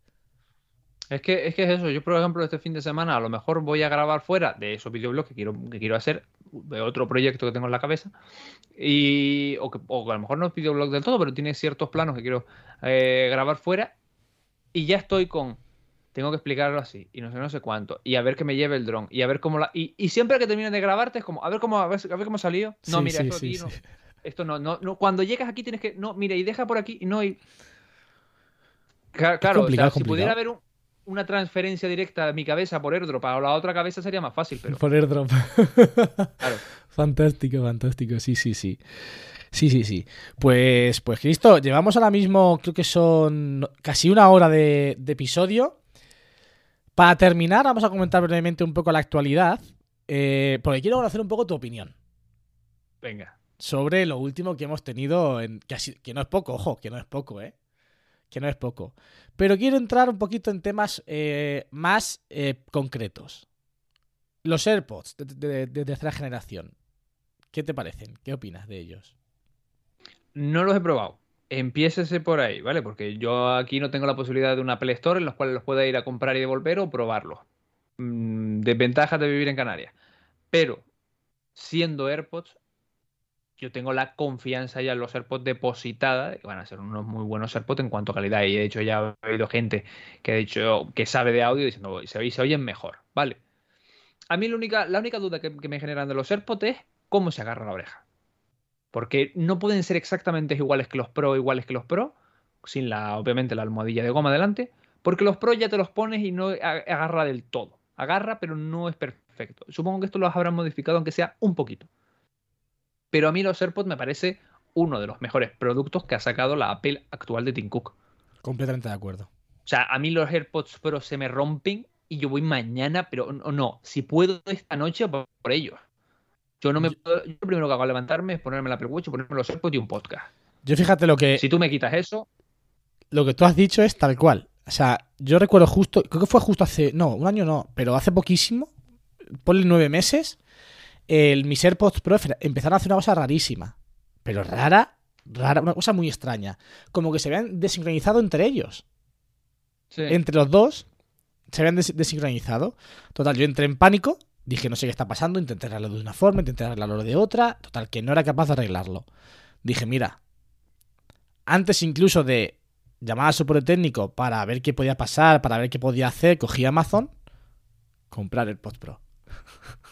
Es que, es que es eso. Yo, por ejemplo, este fin de semana a lo mejor voy a grabar fuera de esos videoblogs que quiero, que quiero hacer, de otro proyecto que tengo en la cabeza. Y, o, que, o a lo mejor no es videoblog del todo, pero tiene ciertos planos que quiero eh, grabar fuera. Y ya estoy con. Tengo que explicarlo así, y no sé, no sé cuánto, y a ver que me lleve el dron, y a ver cómo la. Y, y siempre que terminen de grabarte es como, a ver cómo, a ver, a ver cómo salió. No, Sí, mira, sí, esto sí, aquí no. Esto no, no, no. Cuando llegas aquí tienes que. No, mira, y deja por aquí, y no, y. Claro, claro, o complicado, sea, si pudiera haber un- una transferencia directa de mi cabeza por airdrop a la otra cabeza sería más fácil, pero. Por airdrop. [LAUGHS] Claro. Fantástico, fantástico. Sí, sí, sí. Sí, sí, sí. Pues, pues Cristo, llevamos ahora mismo, creo que son casi una hora de, de episodio. Para terminar, vamos a comentar brevemente un poco la actualidad. eh, porque quiero conocer un poco tu opinión Venga. sobre lo último que hemos tenido, en, que, ha sido- que no es poco, ojo, que no es poco, ¿eh? Que no es poco. Pero quiero entrar un poquito en temas eh, más eh, concretos. Los AirPods de, de- tercera generación. ¿Qué te parecen? ¿Qué opinas de ellos? No los he probado. Empiécese por ahí, ¿vale? Porque yo aquí no tengo la posibilidad de una Play Store en los cuales los pueda ir a comprar y devolver o probarlos. Mm, desventajas de vivir en Canarias. Pero, siendo AirPods, yo tengo la confianza ya en los AirPods depositada de que van a ser unos muy buenos AirPods en cuanto a calidad. Y de hecho ya he oído gente que ha dicho que sabe de audio diciendo se, se oyen mejor, ¿vale? A mí la única, la única duda que, me generan de los AirPods es cómo se agarra la oreja. Porque no pueden ser exactamente iguales que los Pro, iguales que los Pro, sin la, obviamente, la almohadilla de goma delante, porque los Pro ya te los pones y no agarra del todo. Agarra, pero no es perfecto. Supongo que esto los habrán modificado, aunque sea un poquito. Pero a mí los AirPods me parece uno de los mejores productos que ha sacado la Apple actual de Tim Cook. Completamente de acuerdo. O sea, a mí los AirPods Pro se me rompen y yo voy mañana, pero no, no si puedo esta noche por, por ellos. Yo no me Yo- puedo, yo lo primero que hago al levantarme es ponerme la Apple Watch ponerme los AirPods y un podcast. Yo fíjate lo que, Si tú me quitas eso, lo que tú has dicho es tal cual. O sea, yo recuerdo justo, creo que fue justo hace, no, un año no, pero hace poquísimo, ponle nueve meses, el, mis AirPods Pro empezaron a hacer una cosa rarísima. Pero rara, rara, una cosa muy extraña. Como que se habían desincronizado entre ellos. sí. Entre los dos se habían des- desincronizado. Total, yo entré en pánico, dije no sé qué está pasando, intenté arreglarlo de una forma, intenté arreglarlo de otra. Total, que no era capaz de arreglarlo. Dije, mira, antes incluso de llamar al soporte técnico para ver qué podía pasar, para ver qué podía hacer, cogí Amazon, comprar el Pod Pro. [LAUGHS]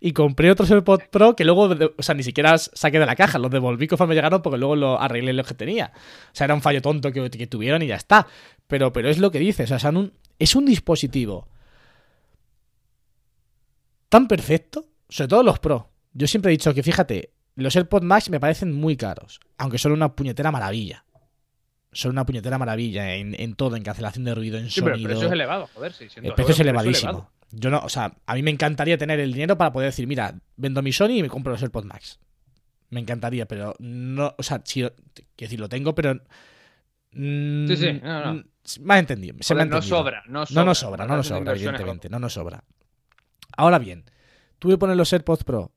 y compré otros AirPods Pro que luego, o sea, ni siquiera saqué de la caja, los devolví conforme llegaron porque luego lo arreglé lo que tenía. O sea, era un fallo tonto que, que tuvieron y ya está. Pero, pero es lo que dices, o sea, un- es un dispositivo tan perfecto, sobre todo los Pro. Yo siempre he dicho que, fíjate, los AirPods Max me parecen muy caros, aunque son una puñetera maravilla. Son una puñetera maravilla en, en todo, en cancelación de ruido, en Sí, pero el sonido. precio es elevado, joder, 600 El precio es elevado. Yo no, o sea, a mí me encantaría tener el dinero para poder decir, mira, vendo mi Sony y me compro los AirPods Max. Me encantaría, pero no, o sea, sí, quiero decir, lo tengo, pero. mm, Sí, sí, no, no. Me ha entendido. Se me ha Joder, no entendido. sobra, no sobra. No nos sobra, no nos sobra, evidentemente, no nos sobra. Ahora bien, tú me pones los AirPods Pro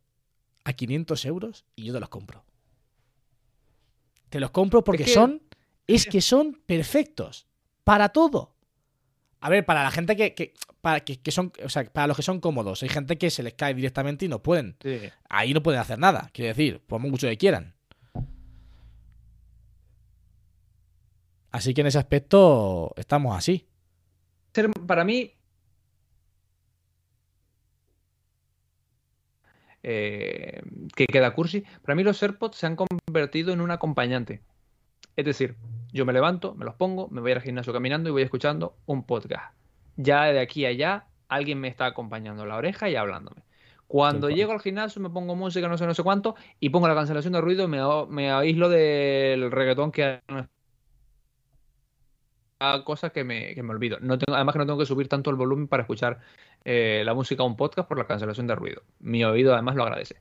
a 500 euros y yo te los compro. Te los compro porque que- son, es que son perfectos para todo. A ver, para la gente que, que- para que, que son, o sea, para los que son cómodos, hay gente que se les cae directamente y no pueden. Sí. Ahí no pueden hacer nada, quiero decir, por mucho que quieran. Así que en ese aspecto estamos así. Para mí. eh, que queda cursi. Para mí los AirPods se han convertido en un acompañante. Es decir, yo me levanto, me los pongo, me voy al gimnasio caminando y voy escuchando un podcast. Ya de aquí a allá, alguien me está acompañando la oreja y hablándome. Cuando llego al gimnasio me pongo música, no sé, no sé cuánto, y pongo la cancelación de ruido, me, me aíslo del reggaetón que cosas que me, que me olvido. No tengo, además que no tengo que subir tanto el volumen para escuchar eh, la música a un podcast por la cancelación de ruido. Mi oído además lo agradece.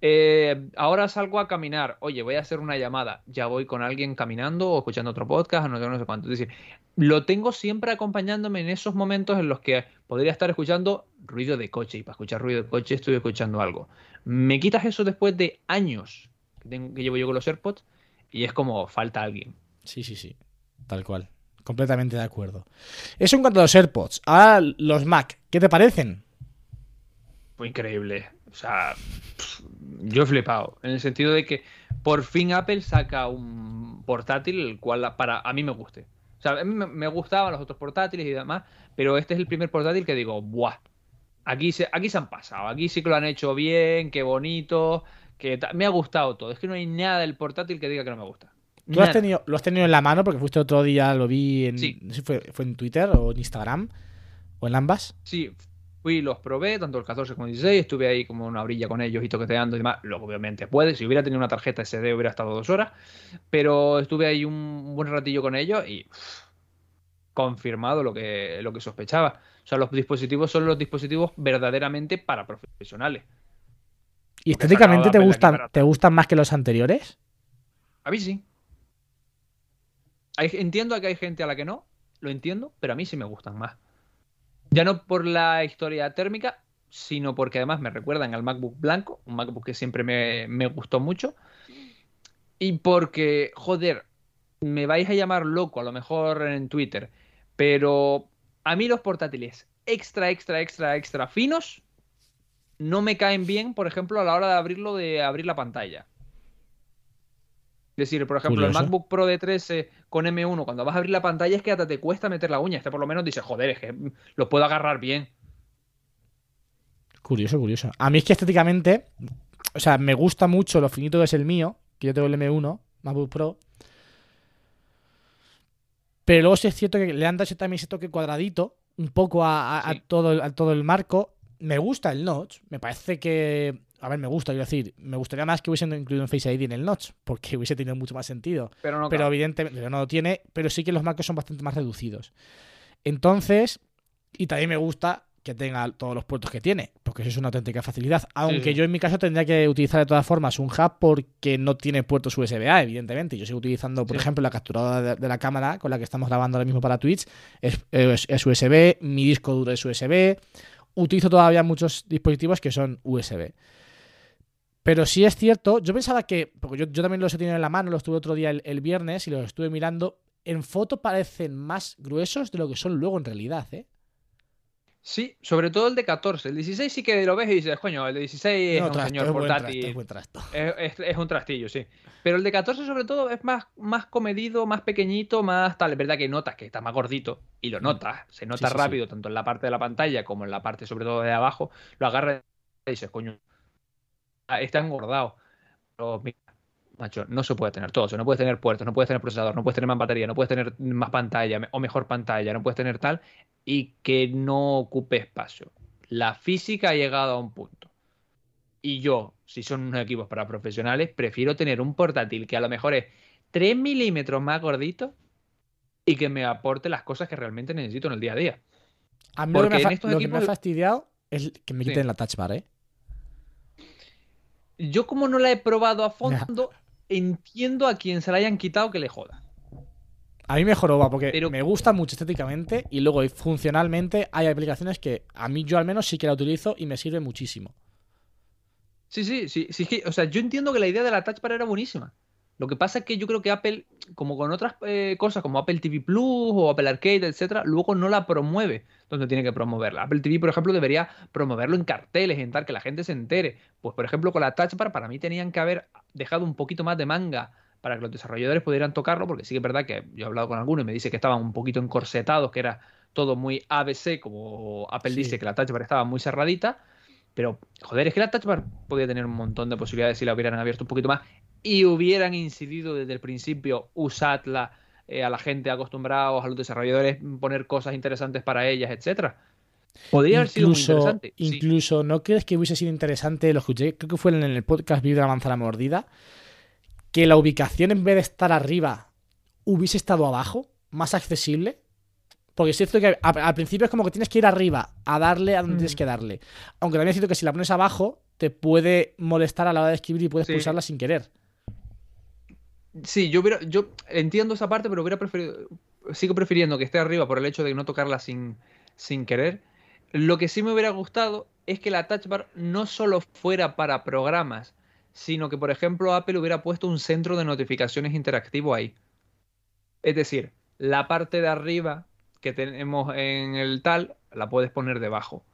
Eh, ahora salgo a caminar. Oye, voy a hacer una llamada. Ya voy con alguien caminando o escuchando otro podcast o no sé, no sé cuánto. Es decir, lo tengo siempre acompañándome en esos momentos en los que podría estar escuchando ruido de coche y para escuchar ruido de coche estoy escuchando algo. Me quitas eso después de años que, tengo- que llevo yo con los AirPods y es como falta alguien. Sí, sí, sí. Tal cual. Completamente de acuerdo. Eso en cuanto a los AirPods. Ahora los Mac, ¿qué te parecen? Fue increíble. O sea, pff, yo he flipado. En el sentido de que por fin Apple saca un portátil el cual para a mí me guste. O sea, a mí me, gustaban los otros portátiles y demás, pero este es el primer portátil que digo, ¡buah! Aquí se, aquí se han pasado, aquí sí que lo han hecho bien, qué bonito, que me ha gustado todo. Es que no hay nada del portátil que diga que no me gusta. ¿Tú lo has, tenido, lo has tenido en la mano? Porque fuiste otro día, lo vi en. Sí. No sé si fue, fue en Twitter o en Instagram. O en ambas. Sí, fui y los probé, tanto el 14 como el 16, estuve ahí como una orilla con ellos y toqueteando y demás. Luego, obviamente, puede. Si hubiera tenido una tarjeta SD hubiera estado dos horas, pero estuve ahí un buen ratillo con ellos y uff, confirmado lo que, lo que sospechaba. O sea, los dispositivos son los dispositivos verdaderamente para profesionales. ¿Y estéticamente te gustan, te gustan más que los anteriores? A mí sí. Hay- entiendo que hay gente a la que no, lo entiendo, pero a mí sí me gustan más. Ya no por la historia térmica, sino porque además me recuerdan al MacBook blanco, un MacBook que siempre me, me gustó mucho. Y porque, joder, me vais a llamar loco a lo mejor en Twitter, pero a mí los portátiles extra, extra, extra, extra finos no me caen bien, por ejemplo, a la hora de abrirlo, de abrir la pantalla. Es decir, por ejemplo, Curioso. el MacBook Pro de 13 con M1, cuando vas a abrir la pantalla es que hasta te cuesta meter la uña. Este por lo menos dice, joder, es que lo puedo agarrar bien. Curioso, curioso. A mí es que estéticamente, O sea, me gusta mucho lo finito que es el mío, que yo tengo el M1, MacBook Pro. Pero luego sí es cierto que le han dado también ese toque cuadradito, un poco a, a- a Sí. todo, a todo el marco. Me gusta el notch, me parece que... A ver, me gusta, quiero decir, me gustaría más que hubiesen incluido un Face ID en el notch, [LAUGHS] porque hubiese tenido mucho más sentido. Pero no Pero evidentemente no lo tiene, pero sí que los marcos son bastante más reducidos. Entonces, y también me gusta que tenga todos los puertos que tiene, porque eso es una auténtica facilidad. Aunque sí. yo en mi caso tendría que utilizar de todas formas un hub porque no tiene puertos USB-A, evidentemente. Yo sigo utilizando, por Sí. ejemplo, la capturadora de, de la cámara con la que estamos grabando ahora mismo para Twitch. Es, es- es USB, mi disco duro es USB. Utilizo todavía muchos dispositivos que son USB. Pero sí es cierto, yo pensaba que, porque yo, yo también los he tenido en la mano, los tuve otro día el, el viernes y los estuve mirando, en foto parecen más gruesos de lo que son luego en realidad, ¿eh? Sí, sobre todo el de 14. El 16 sí que lo ves y dices, coño, el de 16 es No, un trasto, señor es buen trasto, portátil. es buen trasto. Es, un trastillo, sí. Pero el de 14 sobre todo es más, más comedido, más pequeñito, más tal. Es verdad que notas que está más gordito y lo notas. Se nota Mm. sí, sí. rápido tanto en la parte de la pantalla como en la parte sobre todo de abajo. Lo agarras y dices, coño, está engordado. Pero mira, macho, no se puede tener todo. O sea, no puedes tener puertos, no puedes tener procesador, no puedes tener más batería, no puedes tener más pantalla o mejor pantalla, no puedes tener tal y que no ocupe espacio. La física ha llegado a un punto. Y yo, si son unos equipos para profesionales, prefiero tener un portátil que a lo mejor es 3 milímetros más gordito y que me aporte las cosas que realmente necesito en el día a día. A mí lo que, Porque me ha, en fa- estos lo que me ha fastidiado es que me Sí. quiten la touch bar, ¿eh? Yo como no la he probado a fondo, entiendo a quien se la hayan quitado que le joda. A mí me joroba porque Pero- me gusta mucho estéticamente y luego funcionalmente hay aplicaciones que a mí yo al menos sí que la utilizo y me sirve muchísimo. Sí, sí, sí, sí, es que, o sea, yo entiendo que la idea de la Touch Bar era buenísima. Lo que pasa es que yo creo que Apple, como con otras eh, cosas como Apple TV Plus o Apple Arcade, etcétera, luego no la promueve donde tiene que promoverla. Apple TV, por ejemplo, debería promoverlo en carteles, en tal, que la gente se entere. Pues, por ejemplo, con la Touch Bar, para mí tenían que haber dejado un poquito más de manga para que los desarrolladores pudieran tocarlo, porque sí que es verdad que yo he hablado con algunos y me dice que estaban un poquito encorsetados, que era todo muy ABC, como Apple Sí. dice que la Touch Bar estaba muy cerradita. Pero, joder, es que la Touch Bar podía tener un montón de posibilidades si la hubieran abierto un poquito más y hubieran incidido desde el principio, usadla eh, a la gente acostumbrados, a los desarrolladores, poner cosas interesantes para ellas, etcétera. Podría haber sido muy Incluso, interesante. sí. incluso ¿no crees que hubiese sido interesante? Lo escuché, creo que fue en el podcast Vive la manzana mordida. Que la ubicación en vez de estar arriba hubiese estado abajo, más accesible. Porque es cierto que al principio es como que tienes que ir arriba a darle a donde Mm. tienes que darle. Aunque también es cierto que si la pones abajo te puede molestar a la hora de escribir y puedes Sí. pulsarla sin querer. Sí, yo hubiera, yo entiendo esa parte, pero hubiera preferido, sigo prefiriendo que esté arriba por el hecho de no tocarla sin, sin querer. Lo que sí me hubiera gustado es que la Touch Bar no solo fuera para programas, sino que, por ejemplo, Apple hubiera puesto un centro de notificaciones interactivo ahí. Es decir, la parte de arriba que tenemos en el tal, la puedes poner debajo.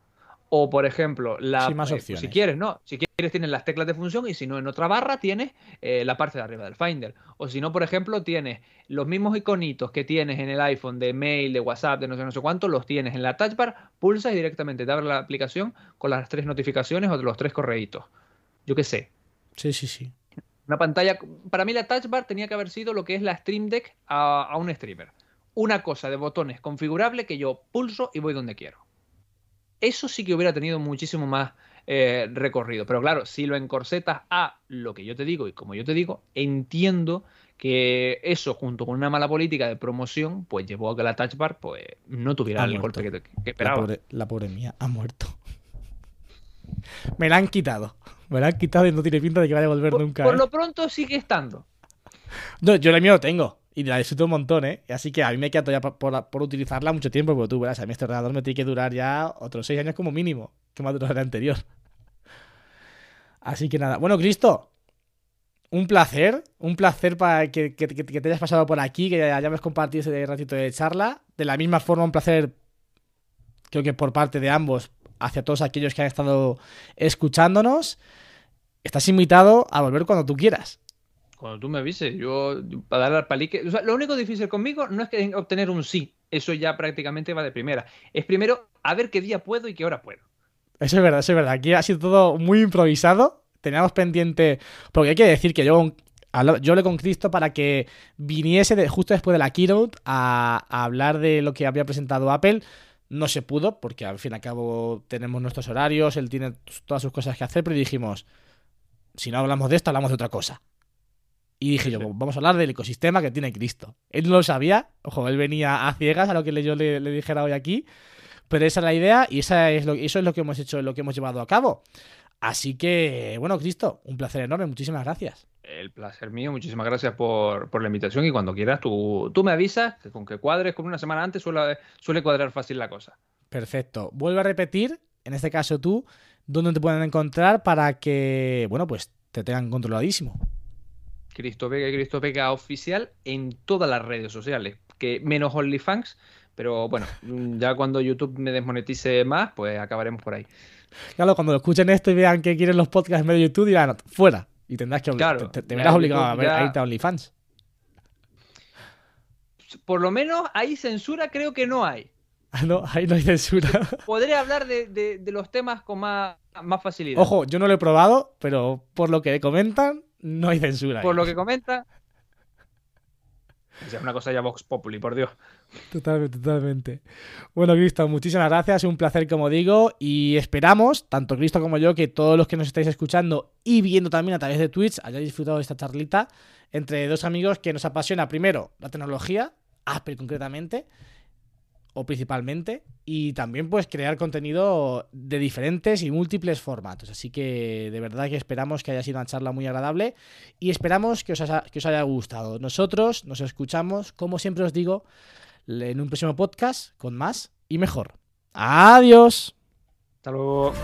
O, por ejemplo, la, más eh, pues, si quieres, no. Si quieres, tienes las teclas de función y si no, en otra barra tienes eh, la parte de arriba del Finder. O si no, por ejemplo, tienes los mismos iconitos que tienes en el iPhone de mail, de WhatsApp, de no sé, no sé cuánto, los tienes en la touch bar, pulsas y directamente te abre la aplicación con las tres notificaciones o los tres correitos. Yo qué sé. Sí, sí, sí. Una pantalla. Para mí, la touch bar tenía que haber sido lo que es la Stream Deck a, a un streamer. Una cosa de botones configurable que yo pulso y voy donde quiero. Eso sí que hubiera tenido muchísimo más eh, recorrido. Pero claro, si lo encorsetas a lo que yo te digo y como yo te digo, entiendo que eso, junto con una mala política de promoción, pues llevó a que la touch bar pues, no tuviera Ha el muerto. golpe que, que La esperaba. pobre, la pobre mía ha muerto. Me la han quitado. Me la han quitado y no tiene pinta de que vaya a volver Por, nunca. por ¿eh? lo pronto sigue estando. No, yo la mía lo tengo. Y la disfruto un montón, ¿eh? Así que a mí me queda todavía por, por- utilizarla mucho tiempo, porque tú verás, a mí este ordenador me tiene que durar ya otros seis años como mínimo, que me ha durado el anterior. Así que nada. Bueno, Cristo, un placer, un placer para que- que- que te hayas pasado por aquí, que hayamos compartido ese ratito de charla. De la misma forma, un placer, creo que por parte de ambos, hacia todos aquellos que han estado escuchándonos. Estás invitado a volver cuando tú quieras. Cuando tú me avises, yo para dar al palique. Lo único difícil conmigo no es obtener un sí. Eso ya prácticamente va de primera. Es primero a ver qué día puedo y qué hora puedo. Eso es verdad, eso es verdad. Aquí ha sido todo muy improvisado. teníamos pendiente. Porque hay que decir que yo, yo hablé con Cristo para que viniese justo después de la keynote a hablar de lo que había presentado Apple. No se pudo, porque al fin y al cabo tenemos nuestros horarios, él tiene todas sus cosas que hacer, pero dijimos, si no hablamos de esto, hablamos de otra cosa. Y dije yo, Sí. "Pues vamos a hablar del ecosistema que tiene Cristo. Él no lo sabía, ojo, él venía a ciegas a lo que yo le, le dijera hoy aquí, pero esa es la idea y esa es lo, eso es lo que hemos hecho, lo que hemos llevado a cabo. Así que, bueno, Cristo, un placer enorme, muchísimas gracias. El placer mío, muchísimas gracias por, por la invitación y cuando quieras tú, tú me avisas, que con que cuadres con una semana antes suele, suele cuadrar fácil la cosa. Perfecto. Vuelvo a repetir, en este caso tú, dónde te pueden encontrar para que, bueno, pues te tengan controladísimo. Cristo Vega y Cristo Vega oficial en todas las redes sociales, que menos OnlyFans, pero bueno, [LAUGHS] ya cuando YouTube me desmonetice más, pues acabaremos por ahí. Claro, cuando lo escuchen esto y vean que quieren los podcasts en medio de YouTube, dirán, fuera. Y tendrás que Claro, te, verás obligado a, ver, a ya- irte a OnlyFans. Por lo menos ahí censura creo que no hay. Ah, no, ahí no hay censura. [LAUGHS] Podré hablar de, de- de los temas con más, más facilidad. Ojo, yo no lo he probado, pero por lo que comentan, no hay censura. Por ahí. lo que comenta. Es una cosa ya Vox Populi, por Dios. Totalmente, totalmente. Bueno, Cristo, muchísimas gracias. Un placer, como digo. Y esperamos, tanto Cristo como yo, que todos los que nos estáis escuchando y viendo también a través de Twitch hayáis disfrutado de esta charlita entre dos amigos que nos apasiona primero la tecnología, Apple concretamente, o principalmente, y también pues crear contenido de diferentes y múltiples formatos. Así que de verdad que esperamos que haya sido una charla muy agradable y esperamos que os haya, que os haya gustado. Nosotros nos escuchamos, como siempre os digo, en un próximo podcast con más y mejor. Adiós. Hasta luego.